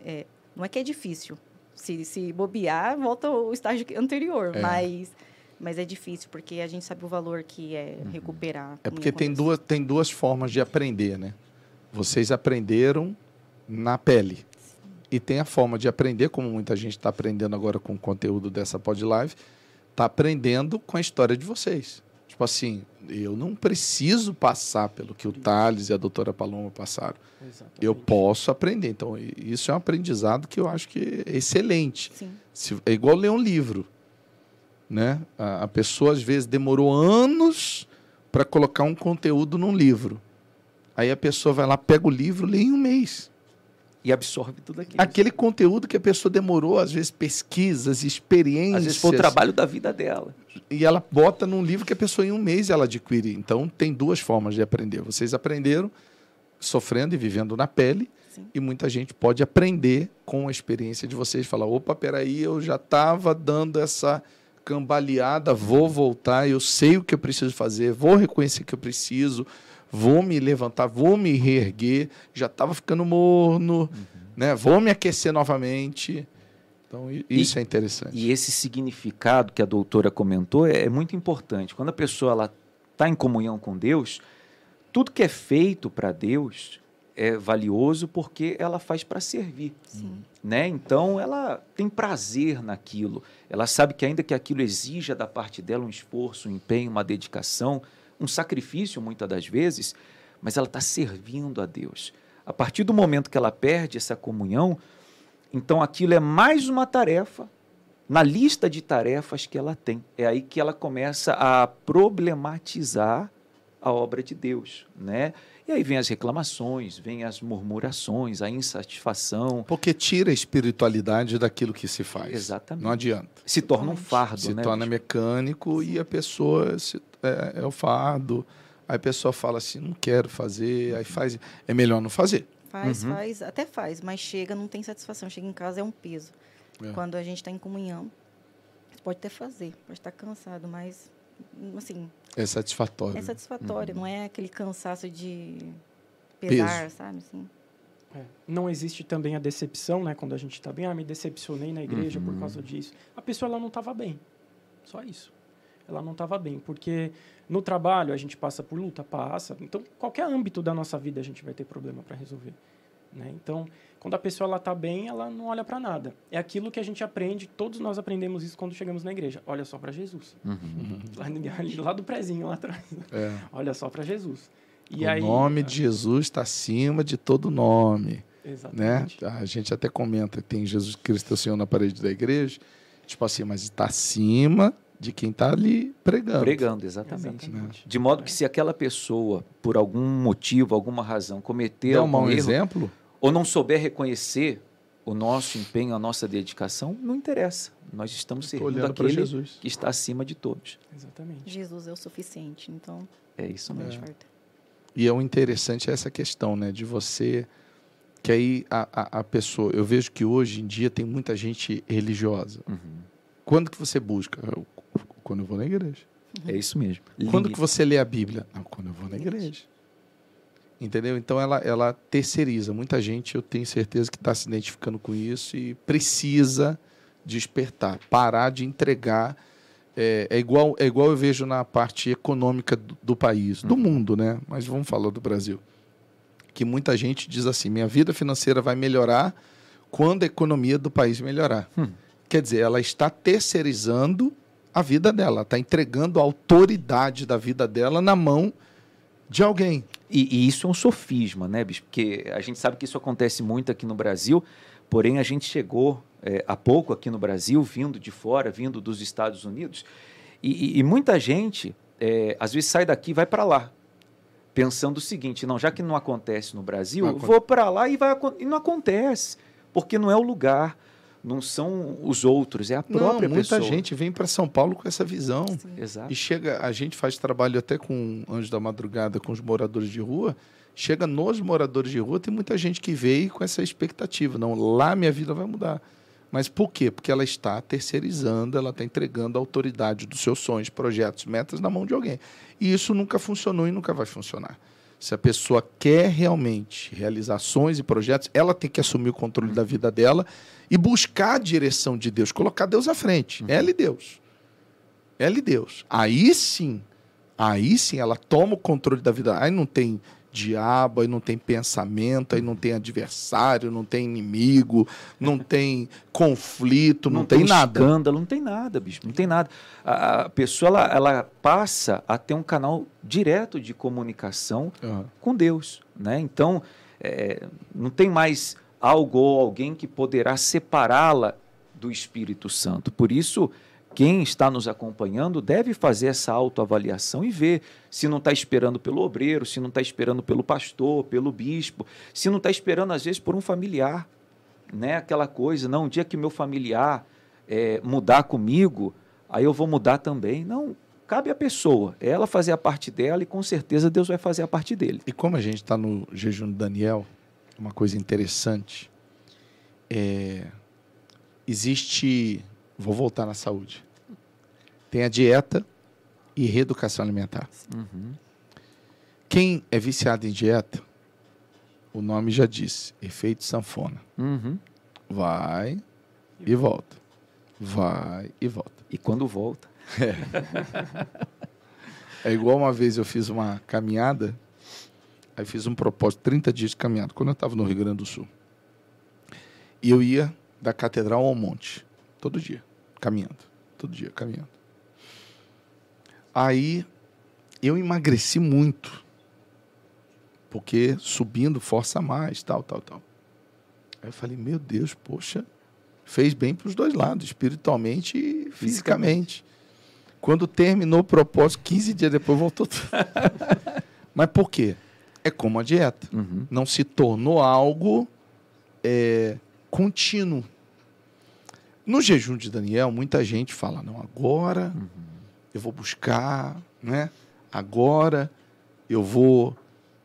é, não é que é difícil, se, se bobear, volta ao estágio anterior. É. Mas, mas é difícil, porque a gente sabe o valor que é uhum. recuperar. É porque tem duas, tem duas formas de aprender, né? Vocês aprenderam na pele. Sim. E tem a forma de aprender, como muita gente está aprendendo agora com o conteúdo dessa pod live, está aprendendo com a história de vocês. Tipo assim, eu não preciso passar pelo que o Thales e a doutora Paloma passaram. Exatamente. Eu posso aprender. Então, isso é um aprendizado que eu acho que é excelente. Se, é igual ler um livro. Né? A, a pessoa, às vezes, demorou anos para colocar um conteúdo num livro. Aí a pessoa vai lá, pega o livro, lê em um mês e absorve tudo aquilo. Aquele conteúdo que a pessoa demorou, às vezes, pesquisas, experiências. Às vezes foi o trabalho da vida dela. E ela bota num livro que a pessoa em um mês ela adquire. Então tem duas formas de aprender. Vocês aprenderam sofrendo e vivendo na pele. Sim. E muita gente pode aprender com a experiência de vocês. Falar, opa, peraí, eu já estava dando essa cambaleada, vou voltar, eu sei o que eu preciso fazer, vou reconhecer que eu preciso, vou me levantar, vou me reerguer, já estava ficando morno, uhum. né? vou me aquecer novamente. Então, isso e, é interessante. E esse significado que a doutora comentou é, é muito importante. Quando a pessoa está em comunhão com Deus, tudo que é feito para Deus é valioso porque ela faz para servir. Sim. Né? Então, ela tem prazer naquilo. Ela sabe que, ainda que aquilo exija da parte dela um esforço, um empenho, uma dedicação, um sacrifício, muitas das vezes, mas ela está servindo a Deus. A partir do momento que ela perde essa comunhão, então aquilo é mais uma tarefa na lista de tarefas que ela tem. É aí que ela começa a problematizar a obra de Deus, né? E aí vem as reclamações, vem as murmurações, a insatisfação. Porque tira a espiritualidade daquilo que se faz. Exatamente. Não adianta. Se torna um fardo, se né? Se torna mecânico e a pessoa se, é, é o fardo. Aí a pessoa fala assim, não quero fazer, aí faz. É melhor não fazer. Faz, uhum. faz, até faz, mas chega, não tem satisfação. Chega em casa, é um peso. É. Quando a gente está em comunhão, pode até fazer, pode estar cansado, mas, assim... É satisfatório. É satisfatório, uhum. não é aquele cansaço de pesar, Peso. sabe? Assim. É. Não existe também a decepção, né? Quando a gente está bem, ah, me decepcionei na igreja uhum. por causa disso. A pessoa, ela não estava bem. Só isso. Ela não estava bem, porque no trabalho, a gente passa por luta, passa. Então, qualquer âmbito da nossa vida a gente vai ter problema para resolver. Né? Então, quando a pessoa está bem, ela não olha para nada. É aquilo que a gente aprende, todos nós aprendemos isso quando chegamos na igreja. Olha só para Jesus. Uhum. Lá, lá, do prezinho, lá atrás. É. Olha só para Jesus. E o aí, nome de Jesus está acima de todo nome. Né? Exatamente. Né? A gente até comenta, tem Jesus Cristo, o Senhor, na parede da igreja. Tipo assim, mas está acima de quem está ali pregando. Pregando, exatamente. exatamente. De modo que se aquela pessoa, por algum motivo, alguma razão, cometer Dá algum um erro, exemplo? Ou não souber reconhecer o nosso empenho, a nossa dedicação, não interessa. Nós estamos servindo aquele Jesus. que está acima de todos. Exatamente. Jesus é o suficiente, então... É isso mesmo. É. E é o interessante é essa questão, né? De você... Que aí a, a, a, pessoa... Eu vejo que hoje em dia tem muita gente religiosa. Uhum. Quando que você busca? Quando eu vou na igreja. É isso mesmo. Quando que você lê a Bíblia? Não, quando eu vou na igreja. Entendeu? Então ela, ela terceiriza. Muita gente, eu tenho certeza que está se identificando com isso e precisa despertar, parar de entregar. É, é, igual, é igual eu vejo na parte econômica do, do país, do mundo, né? Mas vamos falar do Brasil. Que muita gente diz assim: minha vida financeira vai melhorar quando a economia do país melhorar. Hum. Quer dizer, ela está terceirizando a vida dela, está entregando a autoridade da vida dela na mão de alguém. E, e, isso é um sofisma, né, bicho? Porque a gente sabe que isso acontece muito aqui no Brasil, porém a gente chegou é, há pouco aqui no Brasil, vindo de fora, vindo dos Estados Unidos, e, e, e muita gente, é, às vezes, sai daqui e vai para lá, pensando o seguinte: não, já que não acontece no Brasil, vou para lá e, vai, e não acontece, porque não é o lugar não são os outros, é a própria não, muita pessoa. Muita gente vem para São Paulo com essa visão. Sim. Exato. E chega, a gente faz trabalho até com Anjo da Madrugada, com os moradores de rua. Chega nos moradores de rua, tem muita gente que veio com essa expectativa. Não, lá minha vida vai mudar. Mas por quê? Porque ela está terceirizando, ela está entregando a autoridade dos seus sonhos, projetos, metas na mão de alguém. E isso nunca funcionou e nunca vai funcionar. Se a pessoa quer realmente realizações e projetos, ela tem que assumir o controle da vida dela e buscar a direção de Deus, colocar Deus à frente. Uhum. Ela e Deus. Ela e Deus. Aí sim, aí sim ela toma o controle da vida. Aí não tem diabo, aí não tem pensamento, aí não tem adversário, não tem inimigo, não tem conflito, não, não tem, tem nada. escândalo, não tem nada, bicho, não tem nada. A, pessoa ela, ela passa a ter um canal direto de comunicação uhum. com Deus, né? Então é, não tem mais algo ou alguém que poderá separá-la do Espírito Santo. Por isso quem está nos acompanhando deve fazer essa autoavaliação e ver se não está esperando pelo obreiro, se não está esperando pelo pastor, pelo bispo, se não está esperando, às vezes, por um familiar. Né? Aquela coisa, não, um dia que meu familiar é, mudar comigo, aí eu vou mudar também. Não, cabe à pessoa, ela fazer a parte dela e com certeza Deus vai fazer a parte dele. E como a gente está no jejum de Daniel, uma coisa interessante. É, existe. Vou voltar na saúde. Tem a dieta e reeducação alimentar. Uhum. Quem é viciado em dieta, o nome já disse, efeito sanfona. Uhum. Vai e volta. Vai e volta. E quando volta? É. é igual uma vez eu fiz uma caminhada, aí fiz um propósito, 30 dias de caminhada, quando eu estava no Rio Grande do Sul. E eu ia da catedral ao monte, todo dia, caminhando. Todo dia, caminhando. Aí eu emagreci muito. Porque subindo força mais, tal, tal, tal. Aí eu falei, meu Deus, poxa, fez bem para os dois lados, espiritualmente e fisicamente. Quando terminou o propósito, 15 dias depois voltou tudo. Mas por quê? É como a dieta. Uhum. Não se tornou algo é, contínuo. No jejum de Daniel, muita gente fala, não, agora uhum eu vou buscar, né? Agora eu vou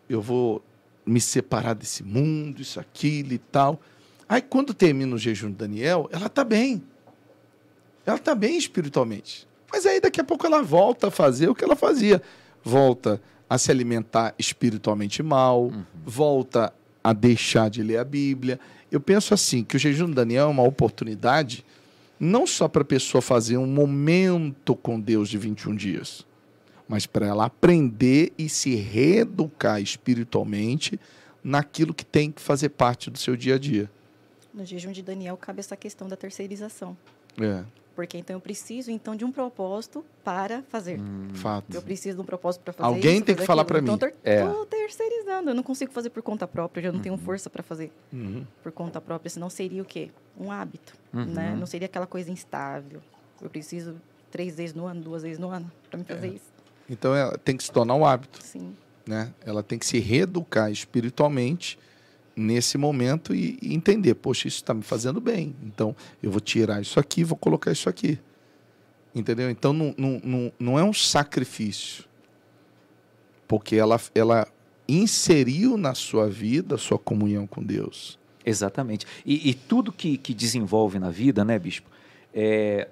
eu vou me separar desse mundo, isso aquilo e tal. Aí quando termina o jejum de Daniel, ela está bem. Ela está bem espiritualmente. Mas aí daqui a pouco ela volta a fazer o que ela fazia. Volta a se alimentar espiritualmente mal, uhum. volta a deixar de ler a Bíblia. Eu penso assim, que o jejum de Daniel é uma oportunidade não só para a pessoa fazer um momento com Deus de 21 dias, mas para ela aprender e se reeducar espiritualmente naquilo que tem que fazer parte do seu dia a dia. No jejum de Daniel cabe essa questão da terceirização. É. Porque então eu preciso então de um propósito para fazer. Hum, fato. Eu preciso de um propósito para fazer Alguém isso, tem que falar para mim. Então estou é. terceirizando. Eu não consigo fazer por conta própria. Eu já não uhum. tenho força para fazer uhum. por conta própria. Senão seria o quê? Um hábito, uhum. né? Não seria aquela coisa instável. Eu preciso três vezes no ano, duas vezes no ano para me fazer é. isso. Então ela tem que se tornar um hábito. Sim. Né? Ela tem que se reeducar espiritualmente nesse momento e, e entender, poxa, isso está me fazendo bem. Então, eu vou tirar isso aqui, vou colocar isso aqui. Entendeu? Então, não, não, não, não é um sacrifício. Porque ela, ela inseriu na sua vida a sua comunhão com Deus. Exatamente. E, e tudo que, que desenvolve na vida, né, bispo, é,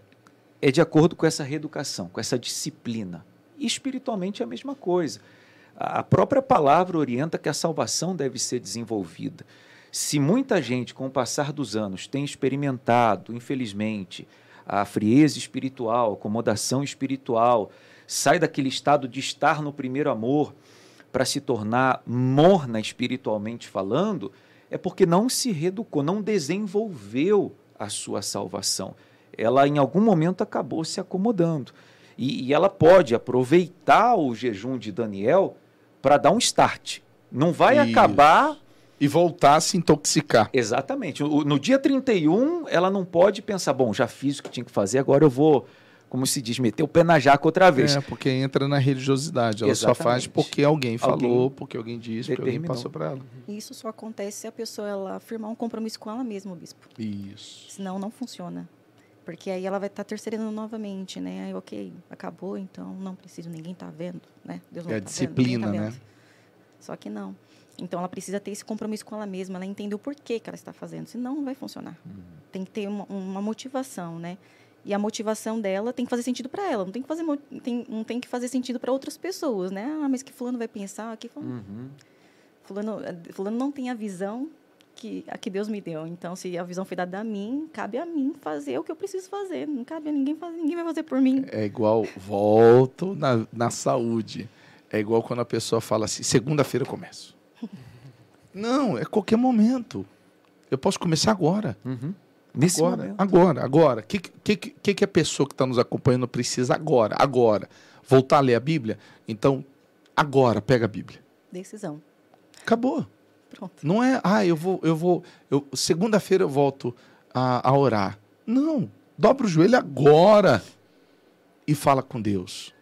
é de acordo com essa reeducação, com essa disciplina. E espiritualmente é a mesma coisa. A própria palavra orienta que a salvação deve ser desenvolvida. Se muita gente, com o passar dos anos, tem experimentado, infelizmente, a frieza espiritual, a acomodação espiritual, sai daquele estado de estar no primeiro amor para se tornar morna espiritualmente falando, é porque não se reeducou, não desenvolveu a sua salvação. Ela, em algum momento, acabou se acomodando. E, e ela pode aproveitar o jejum de Daniel para dar um start. Não vai Isso. acabar. E voltar a se intoxicar. Exatamente. No dia 31, ela não pode pensar, bom, já fiz o que tinha que fazer, agora eu vou, como se diz, meter o pé na jaca outra vez. É, porque entra na religiosidade. Ela Exatamente. só faz porque alguém falou, alguém porque alguém disse, porque alguém passou para ela. Isso só acontece se a pessoa ela firmar um compromisso com ela mesma, bispo. Isso. Senão não funciona. Porque aí ela vai estar tá terceirando novamente, né? Aí, ok, acabou, então não preciso, ninguém está vendo, né? Deus não é a tá disciplina, vendo, tá né? Só que não. Então ela precisa ter esse compromisso com ela mesma, ela entender o porquê que ela está fazendo, senão não vai funcionar. Uhum. Tem que ter uma, uma, motivação, né? E a motivação dela tem que fazer sentido para ela, não tem que fazer tem, não tem que fazer sentido para outras pessoas, né? Ah, mas que fulano vai pensar, que fulano, uhum. fulano, fulano não tem a visão que a que Deus me deu. Então, se a visão foi dada a mim, cabe a mim fazer o que eu preciso fazer. Não cabe a ninguém fazer, ninguém vai fazer por mim. É igual volto na, na saúde. É igual quando a pessoa fala assim: segunda-feira eu começo. Não, é qualquer momento. Eu posso começar agora. Uhum. Nesse agora, momento. agora, agora. O que, que, que, que a pessoa que está nos acompanhando precisa agora? Agora. Voltar a ler a Bíblia? Então, agora, pega a Bíblia. Decisão. Acabou. Pronto. Não é, ah, eu vou, eu vou, eu, segunda-feira eu volto a, a orar. Não, dobra o joelho agora e fala com Deus.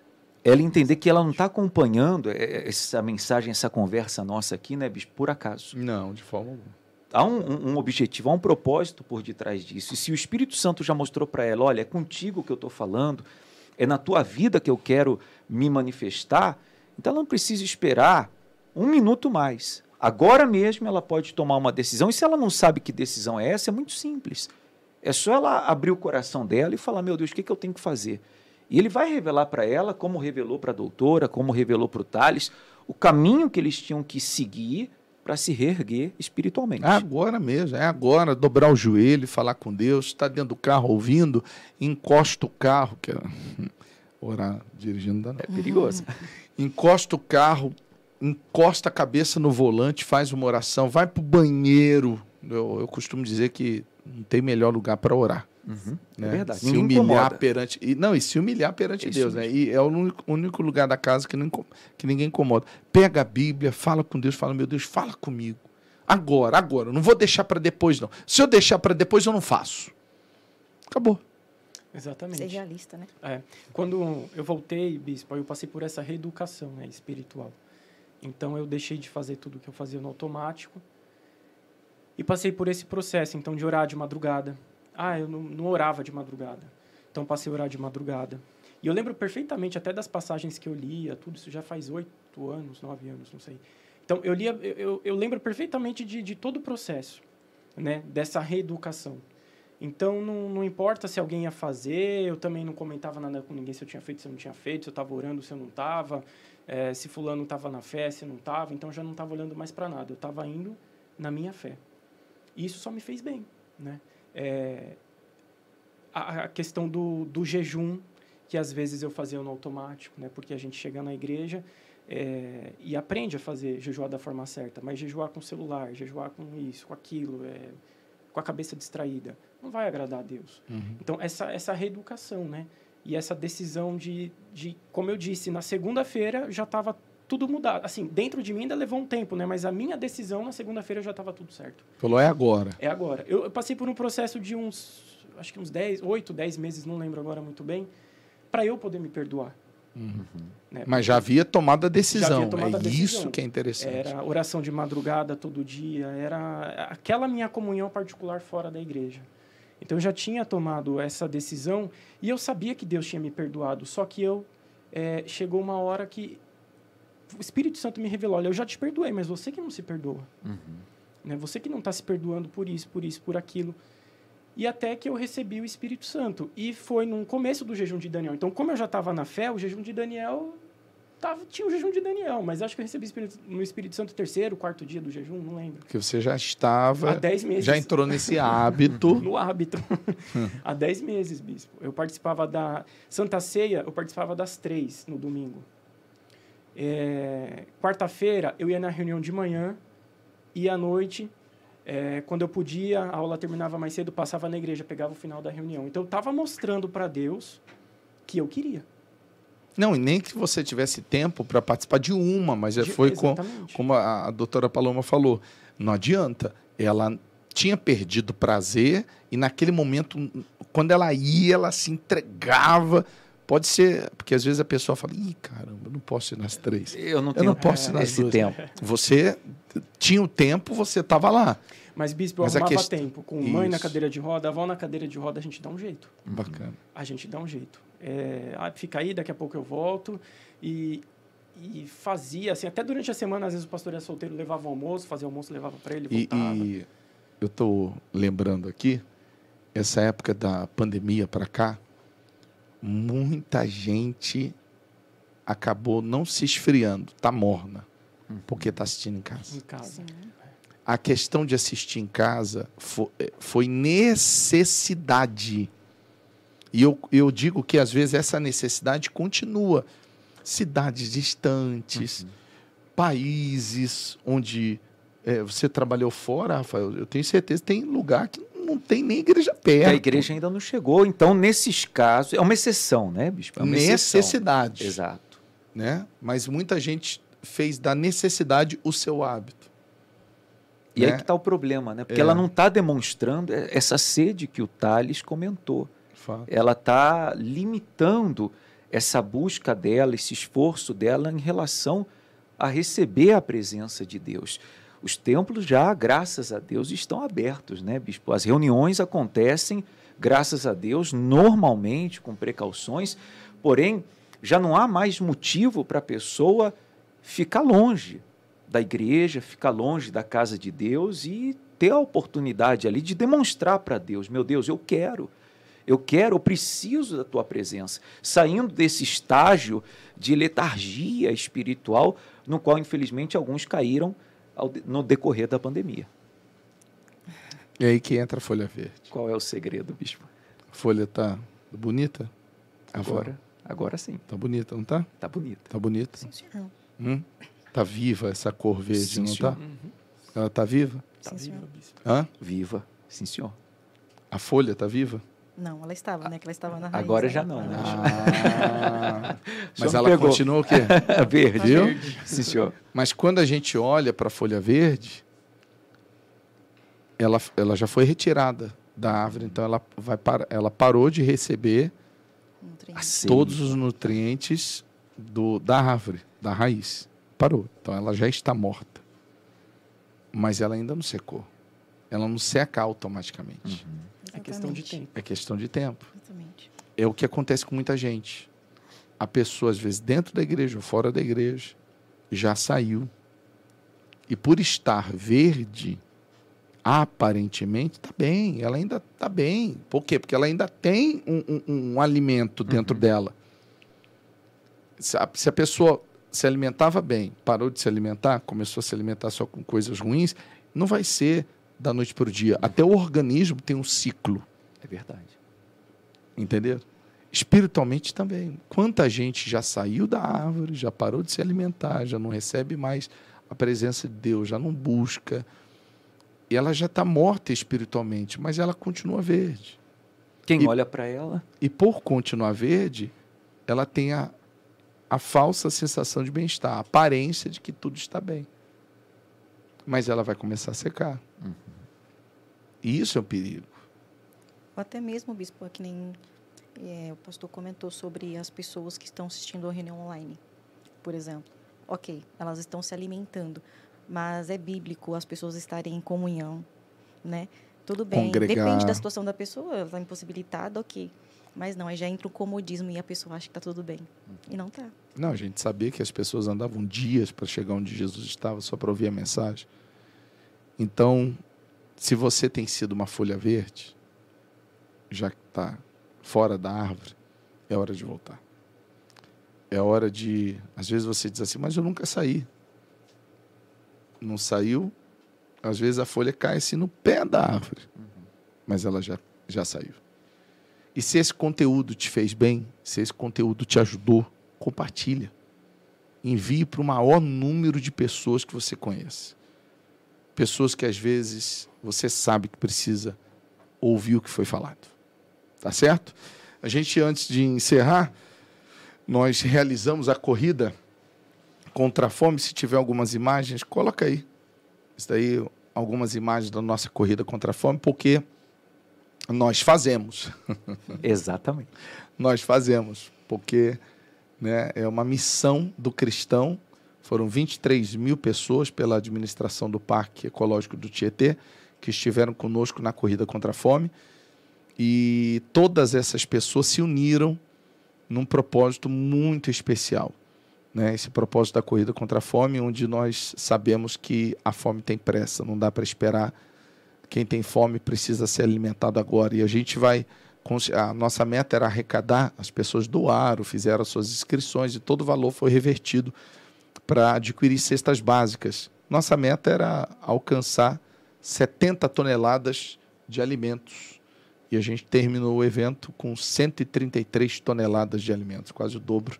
Ela entender que ela não está acompanhando essa mensagem, essa conversa nossa aqui, né, bicho, por acaso. Não, de forma alguma. Há um, um, objetivo, há um propósito por detrás disso. E se o Espírito Santo já mostrou para ela, olha, é contigo que eu estou falando, é na tua vida que eu quero me manifestar, então ela não precisa esperar um minuto mais Agora mesmo ela pode tomar uma decisão, e se ela não sabe que decisão é essa, é muito simples. É só ela abrir o coração dela e falar: meu Deus, o que, que eu tenho que fazer? E ele vai revelar para ela, como revelou para a doutora, como revelou para o Thales, o caminho que eles tinham que seguir para se reerguer espiritualmente. É agora mesmo, é agora, dobrar o joelho, falar com Deus, está dentro do carro ouvindo, encosta o carro, que é orar dirigindo não. É perigoso. Encosta o carro, encosta a cabeça no volante, faz uma oração, vai para o banheiro. Eu, eu costumo dizer que não tem melhor lugar para orar. Uhum, né? É verdade. Se Ninguém humilhar incomoda. perante. E, não, e se humilhar perante Isso Deus, né? E é o único, único, lugar da casa que, não, que ninguém incomoda. Pega a Bíblia, fala com Deus, fala, meu Deus, fala comigo. Agora, agora. Eu não vou deixar para depois, não. Se eu deixar para depois, eu não faço. Acabou. Exatamente. Ser realista, né? É. Quando eu voltei, bispo, eu passei por essa reeducação né, espiritual. Então eu deixei de fazer tudo que eu fazia no automático e passei por esse processo, então, de orar de madrugada. Ah, eu não, não orava de madrugada. Então passei a orar de madrugada. E eu lembro perfeitamente até das passagens que eu lia, tudo isso já faz oito anos, nove anos, não sei. Então eu lia, eu, eu lembro perfeitamente de, de todo o processo, né, dessa reeducação. Então, não, não importa se alguém ia fazer, eu também não comentava nada com ninguém se eu tinha feito, se eu não tinha feito, se eu estava orando, se eu não estava, é, se fulano estava na fé, se não estava. Então, já não estava olhando mais para nada, eu estava indo na minha fé. E isso só me fez bem, né? É, a, a, questão do, do jejum, que às vezes eu fazia no automático, né? Porque a gente chega na igreja é, e aprende a fazer jejuar da forma certa, mas jejuar com celular, jejuar com isso, com aquilo, é, com a cabeça distraída não vai agradar a Deus. Uhum. Então, essa, essa reeducação, né? E essa decisão de, de como eu disse, na segunda-feira já estava tudo mudado. Assim, dentro de mim ainda levou um tempo, né? Mas a minha decisão na segunda-feira já estava tudo certo. Falou, é agora. É agora. Eu, eu, passei por um processo de uns, acho que uns 10, 8, 10 meses, não lembro agora muito bem, para eu poder me perdoar. Uhum. Né? Mas já havia tomado a decisão. Havia tomado é a decisão. isso que é interessante. Era oração de madrugada todo dia, era aquela minha comunhão particular fora da igreja. Então eu já tinha tomado essa decisão e eu sabia que Deus tinha me perdoado. Só que eu é, chegou uma hora que o Espírito Santo me revelou: olha, eu já te perdoei, mas você que não se perdoa. Uhum. Né? Você que não está se perdoando por isso, por isso, por aquilo. E até que eu recebi o Espírito Santo. E foi no começo do jejum de Daniel. Então, como eu já estava na fé, o jejum de Daniel tava, tinha o jejum de Daniel, mas acho que eu recebi Espírito, no Espírito Santo terceiro, quarto dia do jejum, não lembro. Que você já estava. Há dez meses. Já entrou nesse hábito. no hábito. Há dez meses, bispo. Eu participava da Santa Ceia, eu participava das três no domingo. É, Quarta-feira eu ia na reunião de manhã e à noite, é, quando eu podia, a aula terminava mais cedo, passava na igreja, pegava o final da reunião. Então eu estava mostrando para Deus que eu queria. Não, e nem que você tivesse tempo para participar de uma, mas de, foi com, como a, a doutora Paloma falou. Não adianta. Ela tinha perdido prazer e naquele momento, quando ela ia, ela se entregava. Pode ser, porque às vezes a pessoa fala, ih, caramba, eu não posso ir nas três. Eu não, tenho, eu não posso ir nas esse duas. tempo. Você tinha o tempo, você estava lá. Mas, bispo, eu Mas arrumava quest... tempo. Com Isso. mãe na cadeira de roda, avó na cadeira de roda, a gente dá um jeito. Bacana. A gente dá um jeito. É, ah, fica aí, daqui a pouco eu volto. E, e fazia, assim, até durante a semana, às vezes o pastor era solteiro, levava o almoço, fazia o almoço, levava para ele, voltava. E, e eu estou lembrando aqui, essa época da pandemia para cá, muita gente acabou não se esfriando, tá morna, uhum. porque está assistindo em casa. Em casa. A questão de assistir em casa foi, foi necessidade e eu, eu digo que às vezes essa necessidade continua. Cidades distantes, uhum. países onde é, você trabalhou fora, Rafael, eu tenho certeza que tem lugar que não tem nem igreja perto. a igreja ainda não chegou. Então, nesses casos, é uma exceção, né, bispo? É necessidade. Exceção. Exato. Né? Mas muita gente fez da necessidade o seu hábito. E né? aí que está o problema, né? Porque é. ela não está demonstrando essa sede que o Thales comentou. Fato. Ela está limitando essa busca dela, esse esforço dela em relação a receber a presença de Deus. Os templos já, graças a Deus, estão abertos, né, bispo? As reuniões acontecem, graças a Deus, normalmente, com precauções, porém, já não há mais motivo para a pessoa ficar longe. da igreja, ficar longe da casa de Deus e ter a oportunidade ali de demonstrar para Deus: meu Deus, eu quero. Eu quero, eu preciso da tua presença. Saindo desse estágio de letargia espiritual, no qual, infelizmente, alguns caíram ao, no decorrer da pandemia. E aí que entra a folha verde. Qual é o segredo, bispo? A folha tá bonita? Agora, agora sim. Tá bonita, não tá? Tá bonita. Tá bonita. Sim, senhor. Hum? Tá viva essa cor verde, sim, não senhor. tá? Ela tá viva? Tá Sim, viva, bispo. Hã? Viva, sim, senhor. A folha tá viva? Não, ela estava, né? Que ela estava na raiz. Agora já não, né? Ah, mas ela pegou. continua o quê? Verde. Viu? Sim, senhor. Mas quando a gente olha para a folha verde, ela, ela já foi retirada da árvore, então ela, vai para, ela parou de receber Nutriente. Assim. todos os nutrientes do, da árvore, da raiz. Parou. Então ela já está morta. Mas ela ainda não secou. Ela não seca automaticamente. É questão de Exatamente. tempo. É questão de tempo. Exatamente. É o que acontece com muita gente. A pessoa, às vezes, dentro da igreja ou fora da igreja, já saiu. E por estar verde, aparentemente está bem. Ela ainda está bem. Por quê? Porque ela ainda tem um, um- um alimento dentro dela. Se a, se a pessoa se alimentava bem, parou de se alimentar, começou a se alimentar só com coisas ruins, não vai ser da noite para o dia. Até o organismo tem um ciclo. É verdade. Entendeu? Espiritualmente também. Quanta gente já saiu da árvore, já parou de se alimentar, já não recebe mais a presença de Deus, já não busca. E ela já está morta espiritualmente, mas ela continua verde. Quem E- olha para ela, E por continuar verde, ela tem a, a falsa sensação de bem-estar, a aparência de que tudo está bem. Mas ela vai começar a secar. E isso é um perigo. Ou até mesmo, bispo, é que nem é, o pastor comentou sobre as pessoas que estão assistindo a reunião online, por exemplo. Ok, elas estão se alimentando, mas é bíblico as pessoas estarem em comunhão, né? Tudo bem, Congregar. depende da situação da pessoa, ela está impossibilitada, ok. Mas não, aí já entra o comodismo e a pessoa acha que está tudo bem. E não está. Não, a gente sabia que as pessoas andavam dias para chegar onde Jesus estava só para ouvir a mensagem. Então, se você tem sido uma folha verde, já que está fora da árvore, é hora de voltar. É hora de. Às vezes você diz assim, mas eu nunca saí. Não saiu. Às vezes a folha cai assim no pé da árvore, mas ela já, já saiu. E se esse conteúdo te fez bem, se esse conteúdo te ajudou, compartilha. Envie para o maior número de pessoas que você conhece. Pessoas que às vezes você sabe que precisa ouvir o que foi falado. Tá certo? A gente, antes de encerrar, nós realizamos a corrida contra a fome. Se tiver algumas imagens, coloca aí. Isso daí, algumas imagens da nossa corrida contra a fome, porque nós fazemos exatamente. nós fazemos, porque né, é uma missão do cristão. Foram 23 mil pessoas pela administração do Parque Ecológico do Tietê que estiveram conosco na corrida contra a fome. E todas essas pessoas se uniram num propósito muito especial. Né? Esse propósito da corrida contra a fome, onde nós sabemos que a fome tem pressa, não dá para esperar. Quem tem fome precisa ser alimentado agora. E a gente vai a nossa meta era arrecadar, as pessoas doaram, fizeram as suas inscrições e todo o valor foi revertido para adquirir cestas básicas. Nossa meta era alcançar 70 toneladas de alimentos. E a gente terminou o evento com 133 toneladas de alimentos, quase o dobro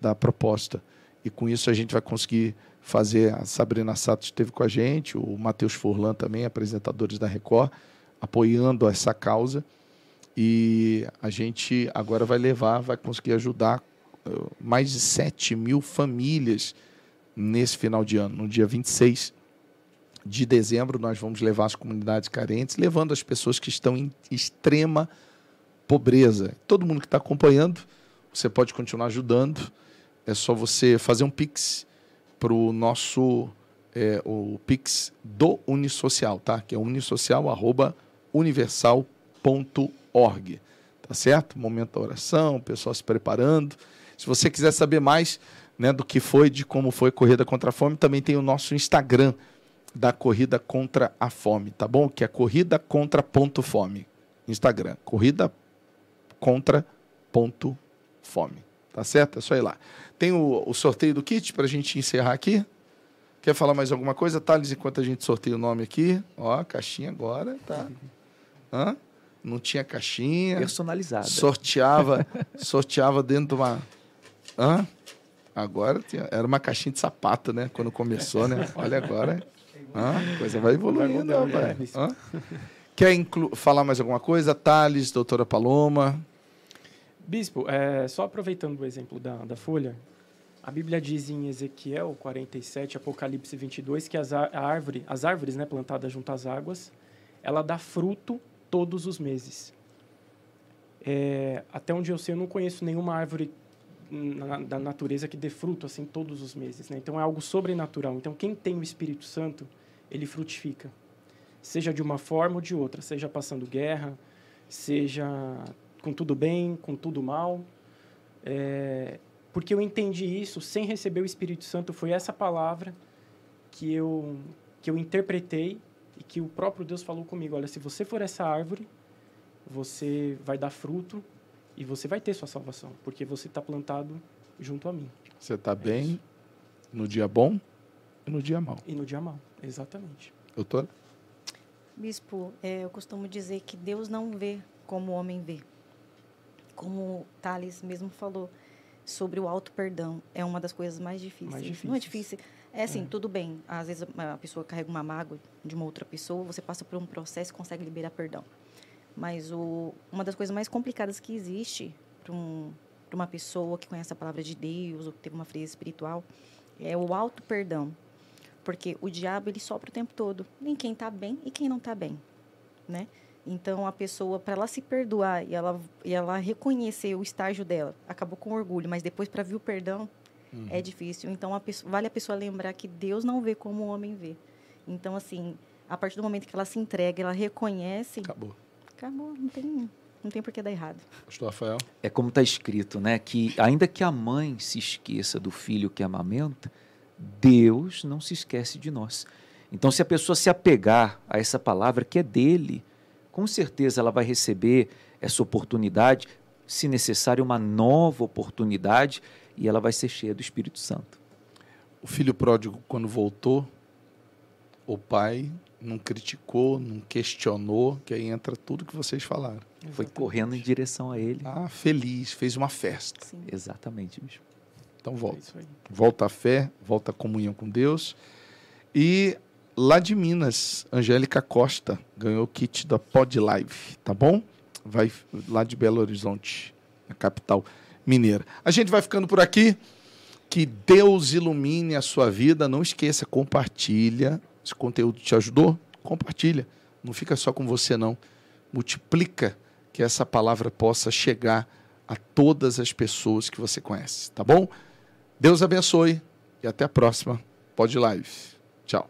da proposta. E com isso a gente vai conseguir fazer. A Sabrina Sato esteve com a gente, o Matheus Furlan também, apresentadores da Record, apoiando essa causa. E a gente agora vai levar, vai conseguir ajudar mais de 7 mil famílias nesse final de ano. No dia 26 de dezembro, nós vamos levar as comunidades carentes, levando as pessoas que estão em extrema pobreza. Todo mundo que está acompanhando, você pode continuar ajudando. É só você fazer um pix para o nosso é, o pix do Unisocial, tá? Que é unisocial@universal.org, tá certo? Momento da oração, o pessoal se preparando. Se você quiser saber mais, né, do que foi, de como foi a Corrida Contra a Fome. Também tem o nosso Instagram da Corrida Contra a Fome, tá bom? Que é Corrida Contra Ponto Fome. Instagram, Corrida Contra Ponto Fome. Tá certo? É só ir lá. Tem o, o sorteio do kit para a gente encerrar aqui. Quer falar mais alguma coisa, Thales, enquanto a gente sorteia o nome aqui? Ó, caixinha agora, tá. Hã? Não tinha caixinha. Personalizada. Sorteava, sorteava dentro de uma. Hã? Agora tinha, era uma caixinha de sapato, né? Quando começou, né? Olha agora. Hã? A coisa vai evoluindo, rapaz. Hã? Quer inclu... falar mais alguma coisa? Thales, doutora Paloma? Bispo, é, só aproveitando o exemplo da, da folha, a Bíblia diz em Ezequiel 47, Apocalipse 22, que as, árvore, as árvores né, plantadas junto às águas, ela dá fruto todos os meses. É, até onde eu sei, eu não conheço nenhuma árvore na, da natureza que dê fruto assim todos os meses. Né? Então é algo sobrenatural. Então quem tem o Espírito Santo, ele frutifica. Seja de uma forma ou de outra, seja passando guerra, seja com tudo bem, com tudo mal. É, porque eu entendi isso sem receber o Espírito Santo. Foi essa palavra que eu, que eu interpretei e que o próprio Deus falou comigo: olha, se você for essa árvore, você vai dar fruto e você vai ter sua salvação, porque você está plantado junto a mim. Você está é bem isso. no dia bom e no dia mau. E no dia mau, exatamente. Doutora? Bispo, é, eu costumo dizer que Deus não vê como o homem vê. Como Thales mesmo falou, sobre o auto perdão é uma das coisas mais difíceis. mais difíceis. Não é difícil. É assim, é. tudo bem. Às vezes a pessoa carrega uma mágoa de uma outra pessoa, você passa por um processo e consegue liberar perdão. Mas o, uma das coisas mais complicadas que existe para um, uma pessoa que conhece a palavra de Deus ou que teve uma frieza espiritual é o auto perdão. Porque o diabo ele sopra o tempo todo, nem quem está bem e quem não está bem, né? Então, a pessoa, para ela se perdoar e ela, e ela reconhecer o estágio dela, acabou com orgulho, mas depois para vir o perdão, uhum. é difícil. Então, a pessoa, vale a pessoa lembrar que Deus não vê como o homem vê. Então, assim, a partir do momento que ela se entrega, ela reconhece. Acabou. Acabou, não tem, não tem por que dar errado. Pastor Rafael? É como está escrito, né? Que ainda que a mãe se esqueça do filho que amamenta, Deus não se esquece de nós. Então, se a pessoa se apegar a essa palavra que é dele, com certeza ela vai receber essa oportunidade, se necessário, uma nova oportunidade, e ela vai ser cheia do Espírito Santo. O filho pródigo, quando voltou, o pai não criticou, não questionou, que aí entra tudo que vocês falaram. Exatamente. Foi correndo em direção a ele. Ah, feliz, fez uma festa. Sim. Exatamente, bicho. Então volta. É volta a fé, volta a comunhão com Deus. E lá de Minas, Angélica Costa ganhou o kit da Pod Live, tá bom? Vai lá de Belo Horizonte, a capital mineira. A gente vai ficando por aqui. Que Deus ilumine a sua vida. Não esqueça, compartilha. Esse conteúdo te ajudou? Compartilha. Não fica só com você, não. Multiplica que essa palavra possa chegar a todas as pessoas que você conhece, tá bom? Deus abençoe e até a próxima. Pode live. Tchau.